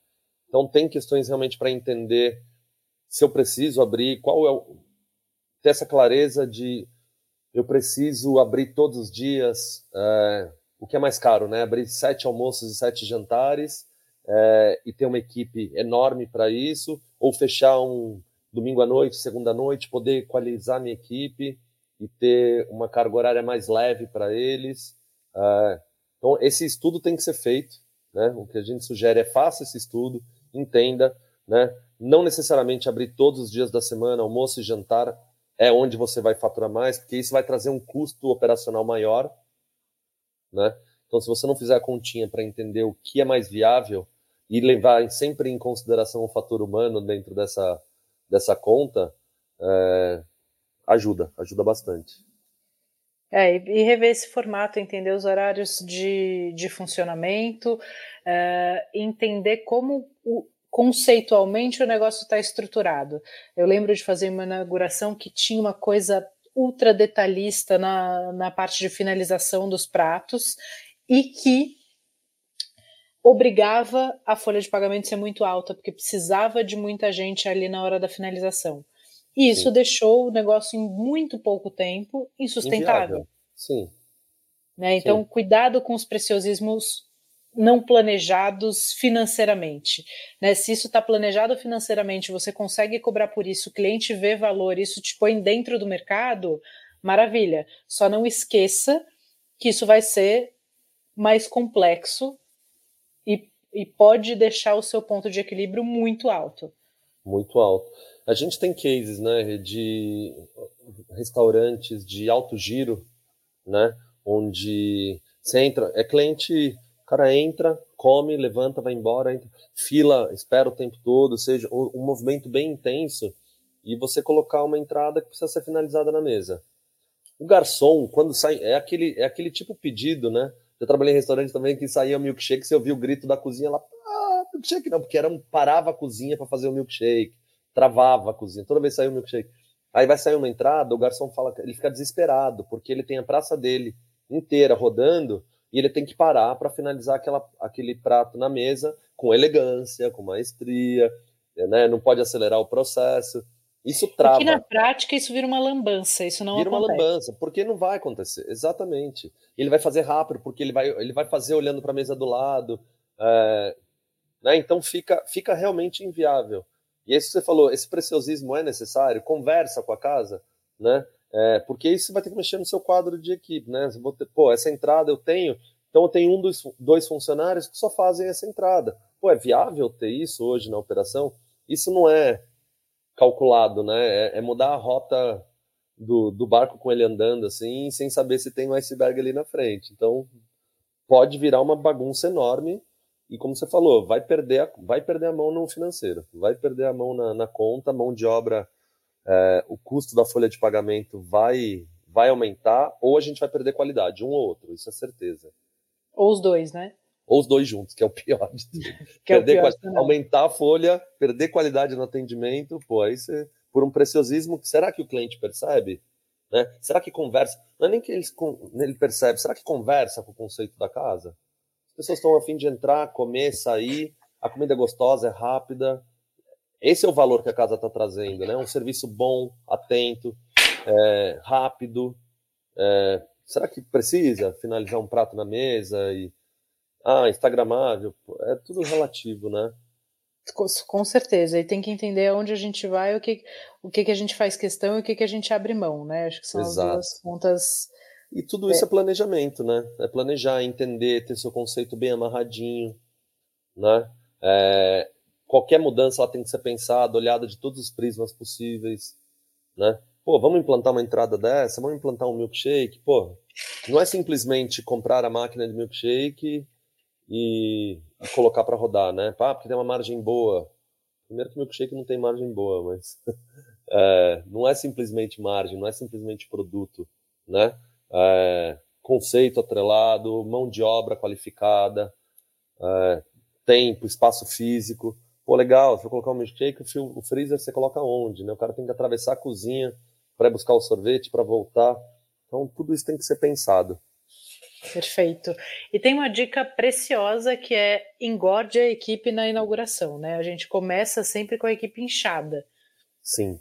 então, tem questões realmente para entender se eu preciso abrir, qual é o. ter essa clareza de eu preciso abrir todos os dias, é, o que é mais caro, né? Abrir sete almoços e sete jantares é, e ter uma equipe enorme para isso, ou fechar um domingo à noite, segunda à noite, poder equalizar minha equipe e ter uma carga horária mais leve para eles. É, então, esse estudo tem que ser feito. Né? O que a gente sugere é faça esse estudo, entenda, né? Não necessariamente abrir todos os dias da semana, almoço e jantar é onde você vai faturar mais, porque isso vai trazer um custo operacional maior, né? Então, se você não fizer a continha para entender o que é mais viável e levar sempre em consideração o fator humano dentro dessa, dessa conta, é, ajuda, ajuda bastante.
É, e rever esse formato, entender os horários de, de funcionamento, é, entender como o, conceitualmente o negócio está estruturado. Eu lembro de fazer uma inauguração que tinha uma coisa ultra detalhista na, na parte de finalização dos pratos e que obrigava a folha de pagamento a ser muito alta, porque precisava de muita gente ali na hora da finalização. E isso Sim. deixou o negócio em muito pouco tempo insustentável. Inviável.
Sim.
Né? Então, Sim. cuidado com os preciosismos não planejados financeiramente. Né? Se isso está planejado financeiramente, você consegue cobrar por isso, o cliente vê valor, isso te põe dentro do mercado, maravilha. Só não esqueça que isso vai ser mais complexo e, e pode deixar o seu ponto de equilíbrio muito alto.
Muito alto. A gente tem cases né, de restaurantes de alto giro, né, onde você entra, é cliente o cara entra, come, levanta, vai embora, entra, fila, espera o tempo todo, seja um, movimento bem intenso, e você colocar uma entrada que precisa ser finalizada na mesa. O garçom, quando sai, é aquele, é aquele tipo pedido, né? Eu trabalhei em restaurante também que saía milkshake, você ouvia o grito da cozinha lá, ah, milkshake não, porque era um, parava a cozinha para fazer o milkshake, travava a cozinha, toda vez saía o milkshake. Aí vai sair uma entrada, o garçom fala, ele fica desesperado, porque ele tem a praça dele inteira rodando, e ele tem que parar para finalizar aquela, aquele prato na mesa com elegância, com maestria, né? não pode acelerar o processo. Isso trava. Porque
na prática isso vira uma lambança, isso não
vira
acontece.
uma lambança, porque não vai acontecer, exatamente. Ele vai fazer rápido, porque ele vai, ele vai fazer olhando para a mesa do lado, é, né? então fica, fica realmente inviável. E é isso que você falou, esse preciosismo é necessário, conversa com a casa, né? É, porque isso vai ter que mexer no seu quadro de equipe, né? Ter, pô, essa entrada eu tenho, então eu tenho um dos dois funcionários que só fazem essa entrada. Pô, é viável ter isso hoje na operação? Isso não é calculado, né? É, é mudar a rota do, do, barco com ele andando assim, sem saber se tem um iceberg ali na frente. Então pode virar uma bagunça enorme e como você falou, vai perder a, vai perder a mão no financeiro, vai perder a mão na, na conta, mão de obra é, o custo da folha de pagamento vai, vai aumentar ou a gente vai perder qualidade, um ou outro, isso é certeza.
Ou os dois, né?
Ou os dois juntos, que é o pior de tudo. Que é pior, aumentar a folha, perder qualidade no atendimento, pô, aí você, por um preciosismo, será que o cliente percebe? Né? Será que conversa? Não é nem que ele, ele percebe, será que conversa com o conceito da casa? As pessoas estão a fim de entrar, comer, sair, a comida é gostosa, é rápida. Esse é o valor que a casa está trazendo, né? Um serviço bom, atento, é, rápido. É, será que precisa finalizar um prato na mesa e ah, instagramável? É tudo relativo, né?
Com certeza, e tem que entender onde a gente vai, o que, o que, que a gente faz questão e o que, que a gente abre mão, né? Acho que são Exato. as duas pontas.
E tudo isso é. é planejamento, né? É planejar, entender, ter seu conceito bem amarradinho, né? É, qualquer mudança ela tem que ser pensada, olhada de todos os prismas possíveis, né? Pô, vamos implantar uma entrada dessa, vamos implantar um milkshake, pô, não é simplesmente comprar a máquina de milkshake e, e colocar para rodar, né? Pá, porque tem uma margem boa. Primeiro que o milkshake não tem margem boa, mas é, não é simplesmente margem, não é simplesmente produto, né? É, conceito atrelado, mão de obra qualificada, é, tempo, espaço físico. Pô, legal, se eu colocar um milkshake, o freezer você coloca onde, né? O cara tem que atravessar a cozinha para buscar o sorvete, para voltar. Então, tudo isso tem que ser pensado.
Perfeito. E tem uma dica preciosa que é engorde a equipe na inauguração, né? A gente começa sempre com a equipe inchada.
Sim.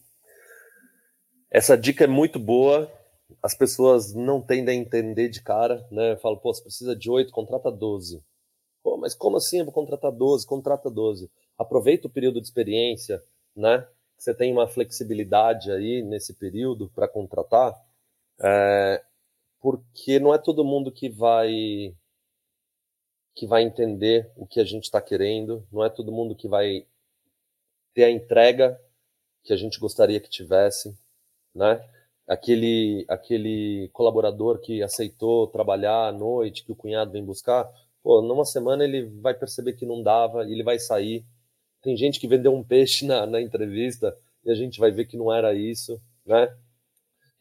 Essa dica é muito boa. As pessoas não tendem a entender de cara, né? Falo, pô, você precisa de oito, contrata 12. Pô, mas como assim eu vou contratar 12? Contrata 12. Aproveita o período de experiência, né? Você tem uma flexibilidade aí nesse período para contratar. É, porque não é todo mundo que vai que vai entender o que a gente está querendo, não é todo mundo que vai ter a entrega que a gente gostaria que tivesse, né? Aquele aquele colaborador que aceitou trabalhar à noite, que o cunhado vem buscar, pô, numa semana ele vai perceber que não dava, ele vai sair. Tem gente que vendeu um peixe na, na entrevista e a gente vai ver que não era isso, né?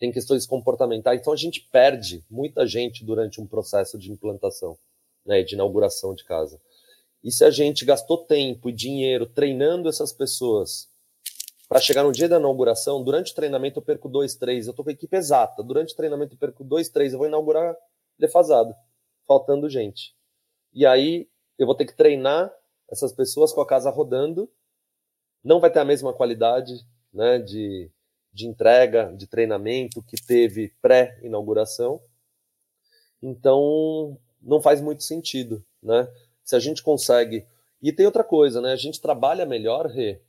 tem questões comportamentais. Então a gente perde muita gente durante um processo de implantação, né, de inauguração de casa. E se a gente gastou tempo e dinheiro treinando essas pessoas para chegar no dia da inauguração, durante o treinamento eu perco dois, três, eu estou com a equipe exata, durante o treinamento eu perco dois, três, eu vou inaugurar defasado, faltando gente. E aí eu vou ter que treinar essas pessoas com a casa rodando, não vai ter a mesma qualidade né, de, de entrega, de treinamento que teve pré-inauguração. Então, não faz muito sentido, né? Se a gente consegue. E tem outra coisa, né? A gente trabalha melhor, Rê,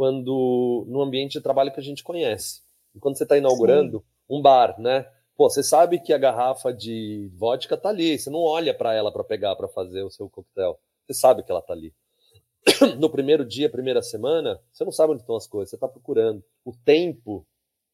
quando no ambiente de trabalho que a gente conhece. E quando você está inaugurando Sim. um bar, né? Pô, você sabe que a garrafa de vodka tá ali, você não olha para ela para pegar para fazer o seu coquetel. Você sabe que ela tá ali. no primeiro dia, primeira semana, você não sabe onde estão as coisas, você está procurando. O tempo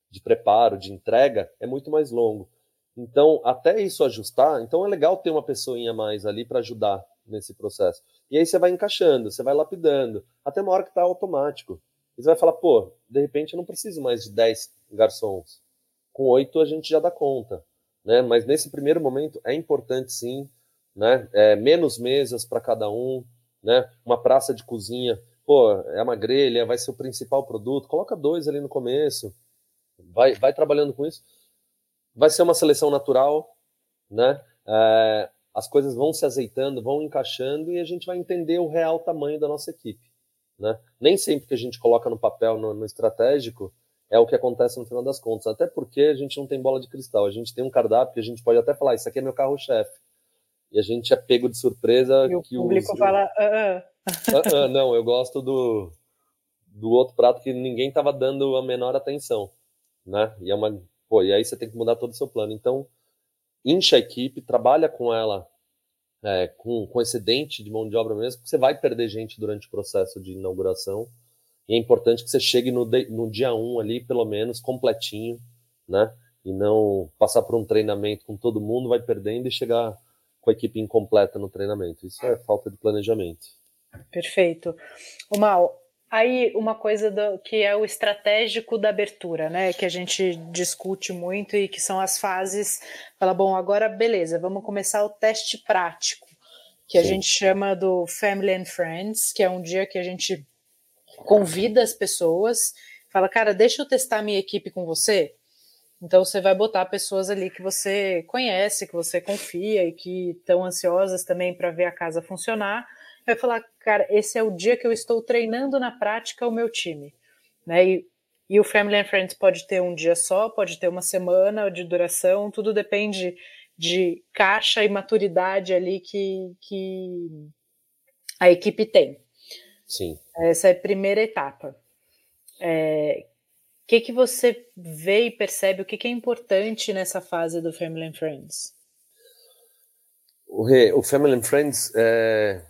de preparo, de entrega, é muito mais longo. Então, até isso ajustar, então é legal ter uma pessoinha mais ali para ajudar nesse processo. E aí você vai encaixando, você vai lapidando, até uma hora que está automático. Você vai falar, pô, de repente eu não preciso mais de 10 garçons. Com oito a gente já dá conta. Né? Mas nesse primeiro momento é importante sim, né? É, menos mesas para cada um, né? Uma praça de cozinha, pô, é uma grelha, vai ser o principal produto, coloca dois ali no começo, vai, vai trabalhando com isso. Vai ser uma seleção natural, né? É, as coisas vão se azeitando, vão encaixando e a gente vai entender o real tamanho da nossa equipe, né? Nem sempre que a gente coloca no papel, no, no estratégico, é o que acontece no final das contas. Até porque a gente não tem bola de cristal. A gente tem um cardápio que a gente pode até falar, isso aqui é meu carro-chefe e a gente é pego de surpresa.
E o que público os... fala, ah,
ah. ah, não, eu gosto do, do outro prato que ninguém estava dando a menor atenção, né? E é uma, pô, e aí você tem que mudar todo o seu plano. Então, incha a equipe, trabalha com ela é, com, com excedente de mão de obra mesmo, porque você vai perder gente durante o processo de inauguração. E é importante que você chegue no, no dia 1 um ali, pelo menos, completinho, né? E não passar por um treinamento com todo mundo, vai perdendo e chegar com a equipe incompleta no treinamento. Isso é falta de planejamento.
Perfeito. O Mal, aí uma coisa do, que é o estratégico da abertura, né? Que a gente discute muito e que são as fases. Fala, bom, agora beleza, vamos começar o teste prático. que a gente chama do Family and Friends, que é um dia que a gente convida as pessoas, fala, cara, deixa eu testar minha equipe com você. Então você vai botar pessoas ali que você conhece, que você confia e que estão ansiosas também para ver a casa funcionar. Vai falar, cara, esse é o dia que eu estou treinando na prática o meu time, né? E, e o Family and Friends pode ter um dia só, pode ter uma semana de duração, tudo depende de caixa e maturidade ali que, que a equipe tem.
Sim.
Essa é a primeira etapa. É, o que, que você vê e percebe, o que, que é importante nessa fase do Family and Friends?
O, o Family and Friends, é,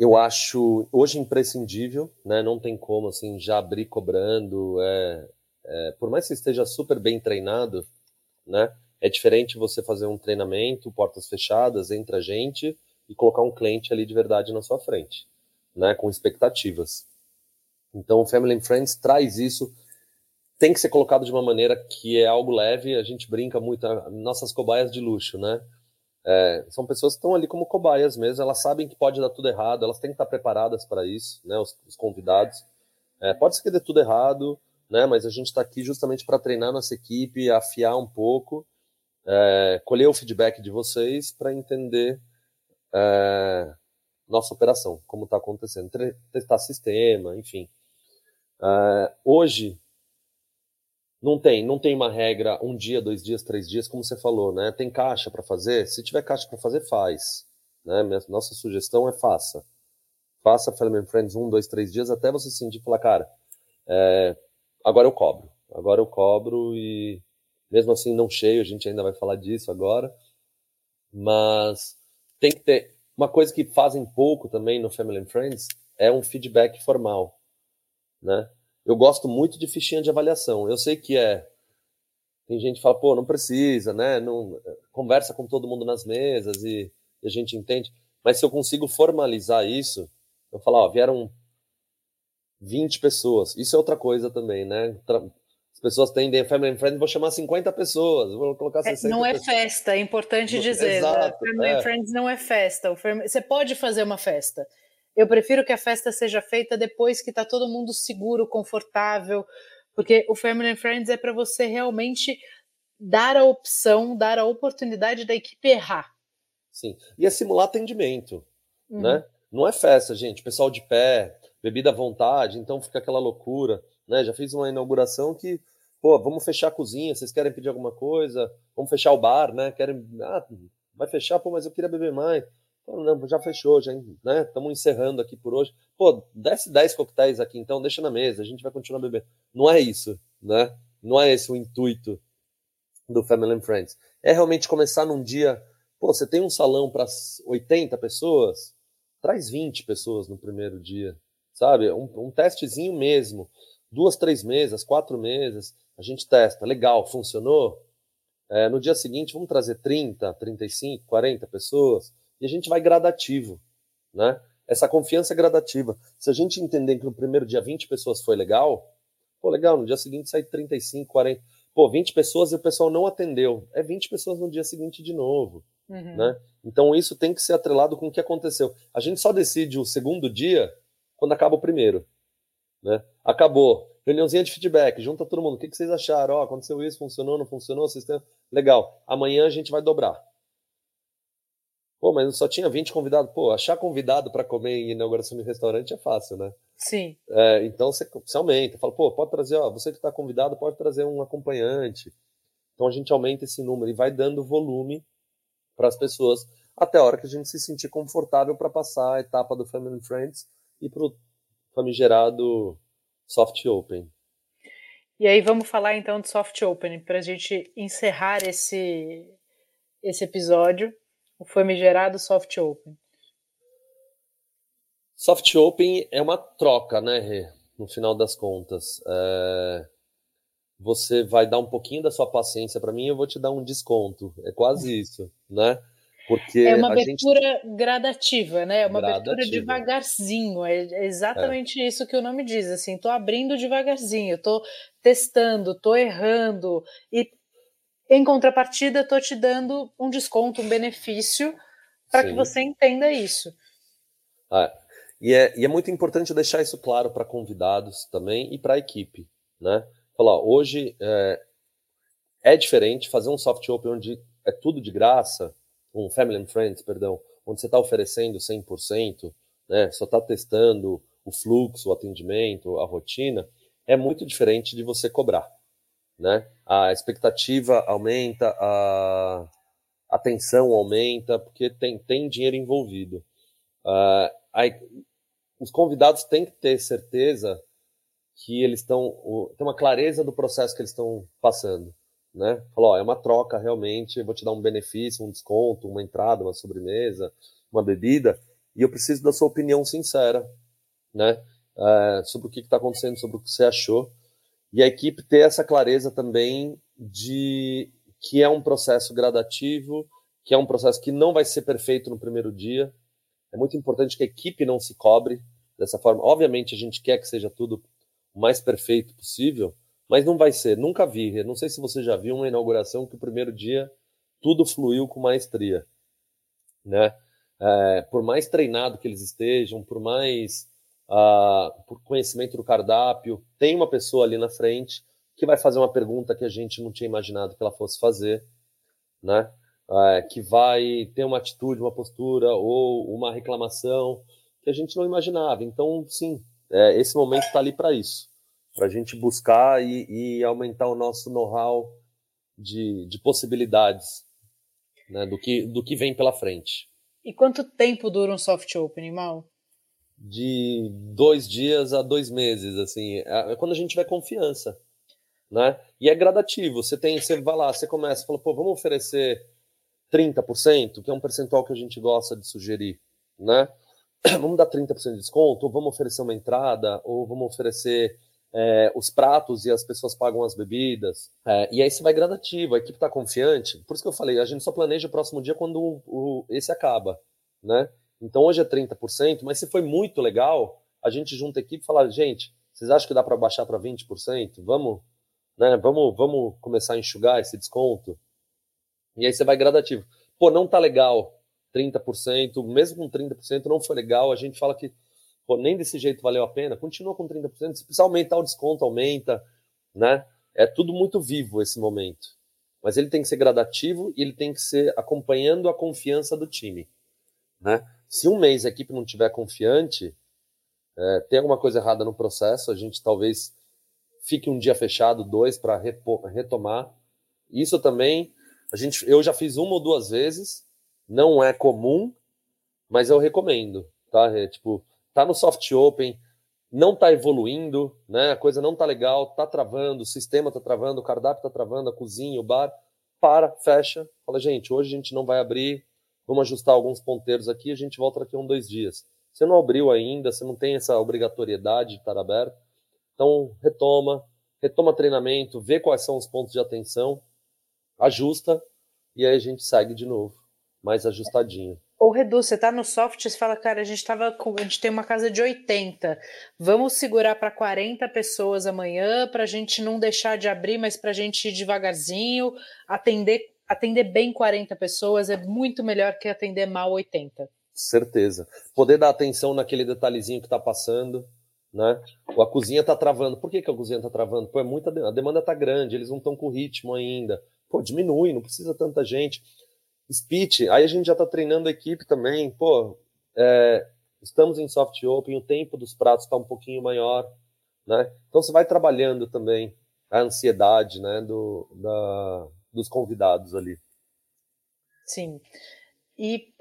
eu acho hoje imprescindível, né? Não tem como assim já abrir cobrando. É, é, por mais que esteja super bem treinado, né? É diferente você fazer um treinamento, portas fechadas entre a gente e colocar um cliente ali de verdade na sua frente, né? Com expectativas. Então, o Family and Friends traz isso. Tem que ser colocado de uma maneira que é algo leve. A gente brinca muito, nossas cobaias de luxo, né? É, são pessoas que estão ali como cobaias mesmo. Elas sabem que pode dar tudo errado. Elas têm que estar preparadas para isso, né? Os, os convidados. É, pode ser que dê tudo errado, né? Mas a gente está aqui justamente para treinar nossa equipe, afiar um pouco, é, colher o feedback de vocês para entender é, nossa operação, como está acontecendo, testar sistema, enfim. Uh, hoje não tem, não tem uma regra um dia, dois dias, três dias, como você falou, né? Tem caixa para fazer. Se tiver caixa para fazer, faz. Né? Nossa sugestão é faça. Faça Family Friends um, dois, três dias até você sentir falar, cara, é, agora eu cobro. Agora eu cobro e mesmo assim não cheio, a gente ainda vai falar disso agora. Mas tem que ter. Uma coisa que fazem pouco também no Family Friends é um feedback formal né? Eu gosto muito de fichinha de avaliação. Eu sei que é tem gente que fala, pô, não precisa, né? Não conversa com todo mundo nas mesas e, e a gente entende. Mas se eu consigo formalizar isso, eu falo, ó, vieram 20 pessoas. Isso é outra coisa também, né? As pessoas tendem a family and friends, vou chamar 50 pessoas, vou colocar 60
é, Não é
pessoas.
festa, é importante dizer. Né?
Exato,
family
é.
and friends não é festa. Você pode fazer uma festa, eu prefiro que a festa seja feita depois que está todo mundo seguro, confortável, porque o Family and Friends é para você realmente dar a opção, dar a oportunidade da equipe errar.
Sim, e é simular atendimento, uhum. né? Não é festa, gente. Pessoal de pé, bebida à vontade, então fica aquela loucura, né? Já fiz uma inauguração que, pô, vamos fechar a cozinha, vocês querem pedir alguma coisa? Vamos fechar o bar, né? Querem, ah, vai fechar, pô, mas eu queria beber mais. Não, já fechou, já, né? Estamos encerrando aqui por hoje. Pô, desce 10 coquetéis aqui, então deixa na mesa, a gente vai continuar bebendo. Não é isso, né? Não é esse o intuito do Family and Friends. É realmente começar num dia. Pô, você tem um salão para 80 pessoas? Traz 20 pessoas no primeiro dia, sabe? Um, um testezinho mesmo. Duas, três mesas, quatro mesas, a gente testa. Legal, funcionou? É, no dia seguinte, vamos trazer 30, 35, 40 pessoas e a gente vai gradativo, né? Essa confiança é gradativa. Se a gente entender que no primeiro dia 20 pessoas foi legal, pô, legal, no dia seguinte sai 35, 40. Pô, 20 pessoas e o pessoal não atendeu. É 20 pessoas no dia seguinte de novo. Uhum. Né? Então isso tem que ser atrelado com o que aconteceu. A gente só decide o segundo dia quando acaba o primeiro. Né? Acabou. Reuniãozinha de feedback, junta todo mundo. O que, que vocês acharam? Oh, aconteceu isso, funcionou, não funcionou? Sistema... Legal. Amanhã a gente vai dobrar. Pô, mas só tinha 20 convidados. Pô, achar convidado para comer em inauguração de restaurante é fácil, né?
Sim.
É, então você, você aumenta. Fala, pô, pode trazer, ó, você que está convidado pode trazer um acompanhante. Então a gente aumenta esse número e vai dando volume para as pessoas até a hora que a gente se sentir confortável para passar a etapa do Family and Friends e para o famigerado Soft Open.
E aí vamos falar então de Soft Open para a gente encerrar esse, esse episódio o famigerado soft open?
Soft open é uma troca, né, Rê? No final das contas. É... Você vai dar um pouquinho da sua paciência para mim, eu vou te dar um desconto. É quase isso, né?
Porque é uma abertura gente... gradativa, né? É uma gradativa. abertura devagarzinho. É exatamente é. isso que o nome diz. Assim, tô abrindo devagarzinho, tô testando, tô errando e em contrapartida, estou te dando um desconto, um benefício para que você entenda isso.
Ah, e, é, e é muito importante deixar isso claro para convidados também e para a equipe, né? Falar, hoje é, é diferente fazer um soft open onde é tudo de graça, um family and friends, perdão, onde você está oferecendo 100%, né? Só está testando o fluxo, o atendimento, a rotina, é muito diferente de você cobrar, né? A expectativa aumenta, a atenção aumenta, porque tem, tem dinheiro envolvido. Uh, aí, os convidados têm que ter certeza que eles estão, tem uma clareza do processo que eles estão passando, né? Falou, é uma troca realmente, eu vou te dar um benefício, um desconto, uma entrada, uma sobremesa, uma bebida, e eu preciso da sua opinião sincera, né? É, sobre o que está acontecendo, sobre o que você achou, e a equipe ter essa clareza também de que é um processo gradativo, que é um processo que não vai ser perfeito no primeiro dia. É muito importante que a equipe não se cobre dessa forma. Obviamente, a gente quer que seja tudo o mais perfeito possível, mas não vai ser. Nunca vi. não sei se você já viu uma inauguração que o primeiro dia tudo fluiu com maestria, né? É, por mais treinado que eles estejam, por mais uh, por conhecimento do cardápio, tem uma pessoa ali na frente que vai fazer uma pergunta que a gente não tinha imaginado que ela fosse fazer, né? É, que vai ter uma atitude, uma postura ou uma reclamação que a gente não imaginava. Então, sim, é, esse momento está ali para isso, para a gente buscar e, e, aumentar o nosso know-how de, de possibilidades né, do, que, do que vem pela frente.
E quanto tempo dura um soft opening, Mal?
De dois dias a dois meses, assim, é, é quando a gente tiver confiança né? E é gradativo. Você tem, você vai lá, você começa, fala, pô, vamos oferecer 30%, que é um percentual que a gente gosta de sugerir, né? Vamos dar 30% de desconto, ou vamos oferecer uma entrada, ou vamos oferecer é, os pratos e as pessoas pagam as bebidas. É, e aí você vai gradativo, a equipe está confiante. Por isso que eu falei, a gente só planeja o próximo dia quando o, o, esse acaba, né? Então hoje é 30%, mas se foi muito legal, a gente junta a equipe e fala, gente, vocês acham que dá para baixar para 20%? Vamos, né? Vamos, vamos começar a enxugar esse desconto. E aí você vai gradativo. Pô, não tá legal 30%, mesmo com 30% não foi legal, a gente fala que pô, nem desse jeito valeu a pena, continua com 30%, se precisar aumentar o desconto, aumenta, né? É tudo muito vivo esse momento. Mas ele tem que ser gradativo e ele tem que ser acompanhando a confiança do time, né? Se um mês a equipe não tiver confiante, é, tem alguma coisa errada no processo, a gente talvez fique um dia fechado, dois, para retomar. Isso também, a gente, eu já fiz uma ou duas vezes, não é comum, mas eu recomendo, tá? É, tipo, tá no soft open, não tá evoluindo, né? A coisa não tá legal, tá travando, o sistema tá travando, o cardápio tá travando, a cozinha, o bar, para, fecha, fala, gente, hoje a gente não vai abrir, vamos ajustar alguns ponteiros aqui, a gente volta daqui a um, dois dias. Você não abriu ainda, você não tem essa obrigatoriedade de estar aberto, então, retoma, retoma treinamento, vê quais são os pontos de atenção, ajusta e aí a gente segue de novo, mais ajustadinho.
Ou reduz, você tá no soft, você fala, cara, a gente tava com, a gente tem uma casa de 80. Vamos segurar para 40 pessoas amanhã para a gente não deixar de abrir, mas para a gente ir devagarzinho, atender atender bem 40 pessoas é muito melhor que atender mal 80.
Certeza. Poder dar atenção naquele detalhezinho que está passando, né? A cozinha está travando. Por que, que a cozinha está travando? Pô, é muita a demanda está grande, eles não estão com ritmo ainda. Pô, diminui, não precisa tanta gente. Speech, aí a gente já está treinando a equipe também. Pô, é, estamos em soft open, o tempo dos pratos está um pouquinho maior, né? Então você vai trabalhando também a ansiedade, né, do, da, dos convidados ali.
Sim. E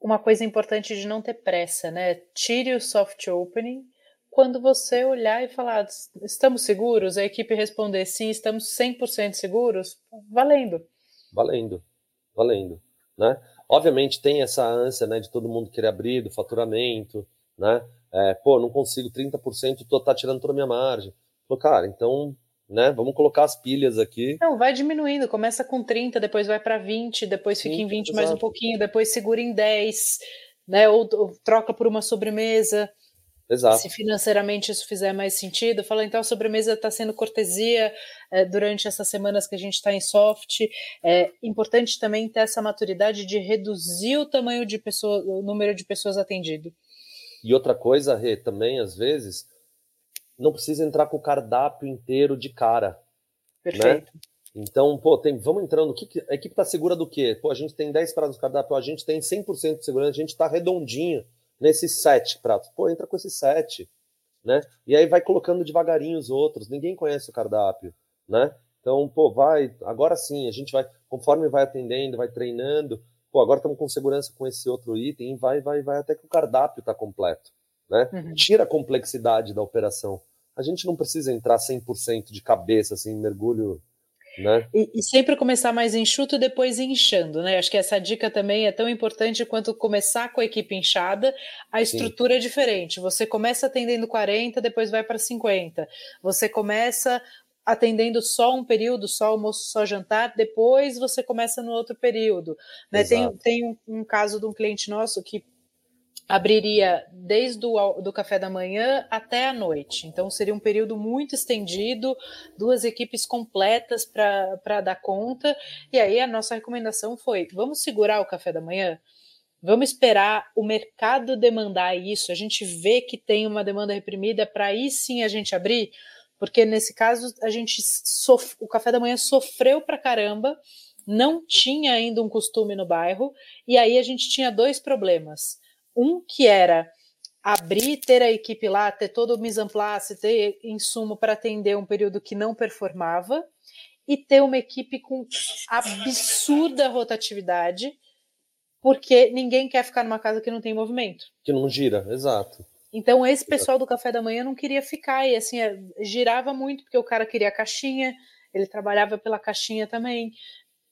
uma coisa importante de não ter pressa, né? Tire o soft opening quando você olhar e falar, estamos seguros? A equipe responder sim, estamos 100% seguros? Valendo.
Valendo, valendo, né? Obviamente tem essa ânsia, né, de todo mundo querer abrir, do faturamento, né? É, pô, não consigo 30%, tô tá tirando toda a minha margem. Pô, cara, então, né, vamos colocar as pilhas aqui.
Não, vai diminuindo, começa com 30, depois vai para 20, depois fica Sim, em 20 exato. mais um pouquinho, depois segura em 10, né, ou, ou troca por uma sobremesa.
Exato.
Se financeiramente isso fizer mais sentido, fala então a sobremesa está sendo cortesia é, durante essas semanas que a gente está em soft. É importante também ter essa maturidade de reduzir o tamanho de pessoas, o número de pessoas atendido.
E outra coisa, Rê, também às vezes não precisa entrar com o cardápio inteiro de cara. Né? Perfeito. Né? Então, pô, tem, vamos entrando. Que, a equipe está segura do quê? Pô, a gente tem 10 pratos no cardápio, a gente tem 100% de segurança, a gente está redondinho nesses 7 pratos. Pô, entra com esses 7, né? E aí vai colocando devagarinho os outros. Ninguém conhece o cardápio, né? Então, pô, vai, agora sim, a gente vai, conforme vai atendendo, vai treinando, pô, agora estamos com segurança com esse outro item, vai, vai, vai até que o cardápio está completo, né? Uhum. Tira a complexidade da operação. A gente não precisa entrar 100% de cabeça, assim, mergulho né?
E, e, sempre começar mais enxuto e depois inchando, né? Acho que essa dica também é tão importante quanto começar com a equipe inchada, a estrutura Sim. é diferente. Você começa atendendo 40, depois vai para 50. Você começa atendendo só um período, só almoço, só jantar, depois você começa no outro período. Né? Tem, tem um, um caso de um cliente nosso que abriria desde o do café da manhã até a noite. Então seria um período muito estendido, duas equipes completas para dar conta. E aí a nossa recomendação foi: vamos segurar o café da manhã? Vamos esperar o mercado demandar isso. A gente vê que tem uma demanda reprimida para aí sim a gente abrir, porque nesse caso a gente sof... o café da manhã sofreu para caramba, não tinha ainda um costume no bairro, e aí a gente tinha dois problemas um que era abrir, ter a equipe lá, ter todo o mise en place, ter insumo para atender um período que não performava, e ter uma equipe com absurda rotatividade, porque ninguém quer ficar numa casa que não tem movimento.
Que não gira, exato.
Então esse pessoal do café da manhã não queria ficar, e assim, é, girava muito, porque o cara queria a caixinha, ele trabalhava pela caixinha também.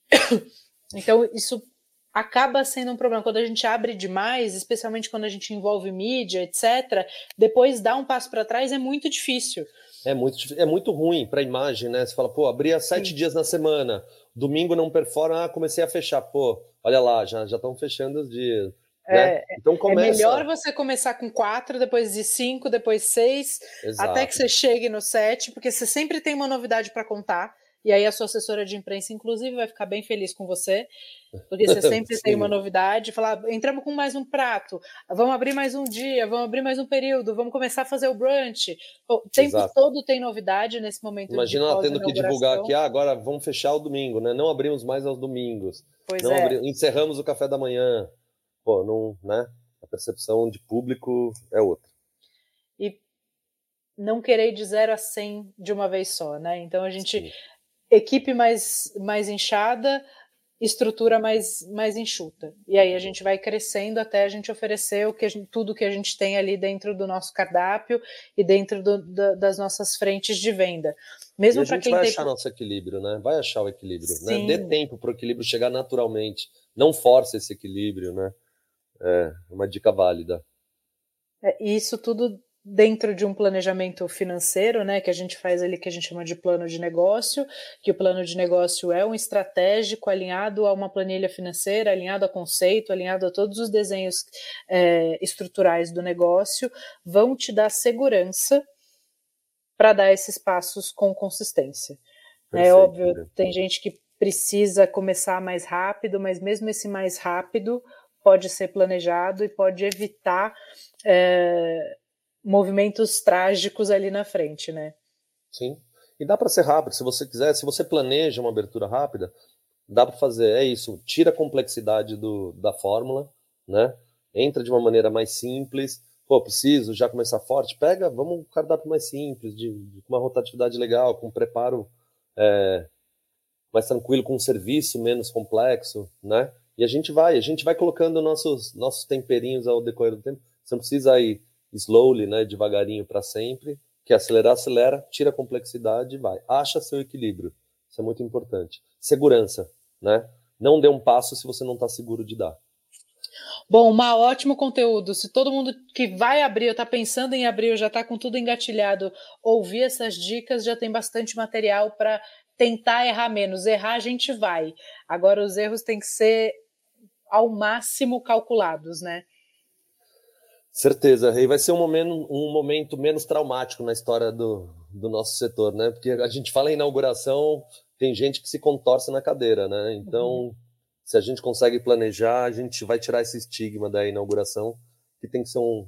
Então, isso acaba sendo um problema quando a gente abre demais, especialmente quando a gente envolve mídia, etc. Depois dar um passo para trás é muito difícil.
É muito, é muito ruim para a imagem, né? Você fala, pô, abria sete Sim. dias na semana, domingo não performa, ah, comecei a fechar, pô, olha lá, já já estão fechando os dias.
É, né? então começa... é melhor você começar com quatro, depois de cinco, depois seis, Exato. até que você chegue no sete, porque você sempre tem uma novidade para contar. E aí a sua assessora de imprensa, inclusive, vai ficar bem feliz com você, porque você sempre tem uma novidade, falar, entramos com mais um prato, vamos abrir mais um dia, vamos abrir mais um período, vamos começar a fazer o brunch. O tempo Exato. todo tem novidade nesse momento.
Imagina ela tendo que divulgar aqui, ah, agora vamos fechar o domingo, né? Não abrimos mais aos domingos.
Pois
não
é.
Abri... encerramos o café da manhã. Pô, não, né? A percepção de público é outra.
E não querer de zero a 100 de uma vez só, né? Então a gente Sim equipe mais, mais inchada, estrutura mais, mais enxuta. E aí a gente vai crescendo até a gente oferecer o que gente, tudo que a gente tem ali dentro do nosso cardápio e dentro do, do, das nossas frentes de venda.
Mesmo para quem vai tem... achar nosso equilíbrio, né? Vai achar o equilíbrio, né? Dê tempo para o equilíbrio chegar naturalmente. Não force esse equilíbrio, né? É uma dica válida.
É, isso tudo dentro de um planejamento financeiro, né, que a gente faz ali que a gente chama de plano de negócio, que o plano de negócio é um estratégico alinhado a uma planilha financeira, alinhado a conceito, alinhado a todos os desenhos é, estruturais do negócio, vão te dar segurança para dar esses passos com consistência. É Perfeito, é óbvio, tem gente que precisa começar mais rápido, mas mesmo esse mais rápido pode ser planejado e pode evitar é, movimentos trágicos ali na frente, né?
Sim. E dá para ser rápido, se você quiser, se você planeja uma abertura rápida, dá para fazer, é isso, tira a complexidade do, da fórmula, né? Entra de uma maneira mais simples. Pô, preciso já começar forte, pega, vamos um cardápio mais simples, de, de uma rotatividade legal, com um preparo é, mais tranquilo, com um serviço menos complexo, né? E a gente vai, a gente vai colocando nossos, nossos temperinhos ao decorrer do tempo. Você não precisa ir slowly, né, devagarinho para sempre, que acelerar, acelera, tira a complexidade e vai. Acha seu equilíbrio. Isso é muito importante. Segurança, né? Não dê um passo se você não está seguro de dar.
Bom, um ótimo conteúdo. Se todo mundo que vai abrir ou está pensando em abrir ou já está com tudo engatilhado, ouvir essas dicas, já tem bastante material para tentar errar menos. Errar a gente vai. Agora os erros têm que ser ao máximo calculados, né?
Certeza, Rei. Vai ser um momento, um momento menos traumático na história do, do nosso setor, né? Porque a gente fala em inauguração, tem gente que se contorce na cadeira, né? Então, uhum. se a gente consegue planejar, a gente vai tirar esse estigma da inauguração, que tem que ser um,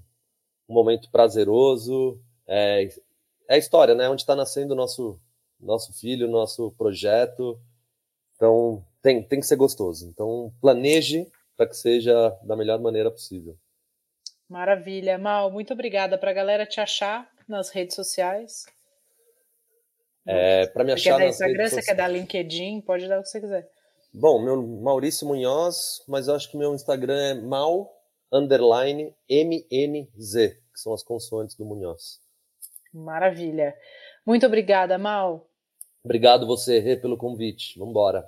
um momento prazeroso. É, é a história, né? Onde está nascendo o nosso, nosso filho, nosso projeto. Então, tem, tem que ser gostoso. Então, planeje para que seja da melhor maneira possível.
Maravilha. Mal, muito obrigada. Para a galera te achar nas redes sociais.
É, para me achar
quer dar Instagram, você quer dar LinkedIn, pode dar o que você quiser.
Bom, meu Maurício Munhoz, mas eu acho que meu Instagram é mal underline MNZ, que são as consoantes do Munhoz.
Maravilha. Muito obrigada, Mal.
Obrigado você, Rê, pelo convite. Vamos embora.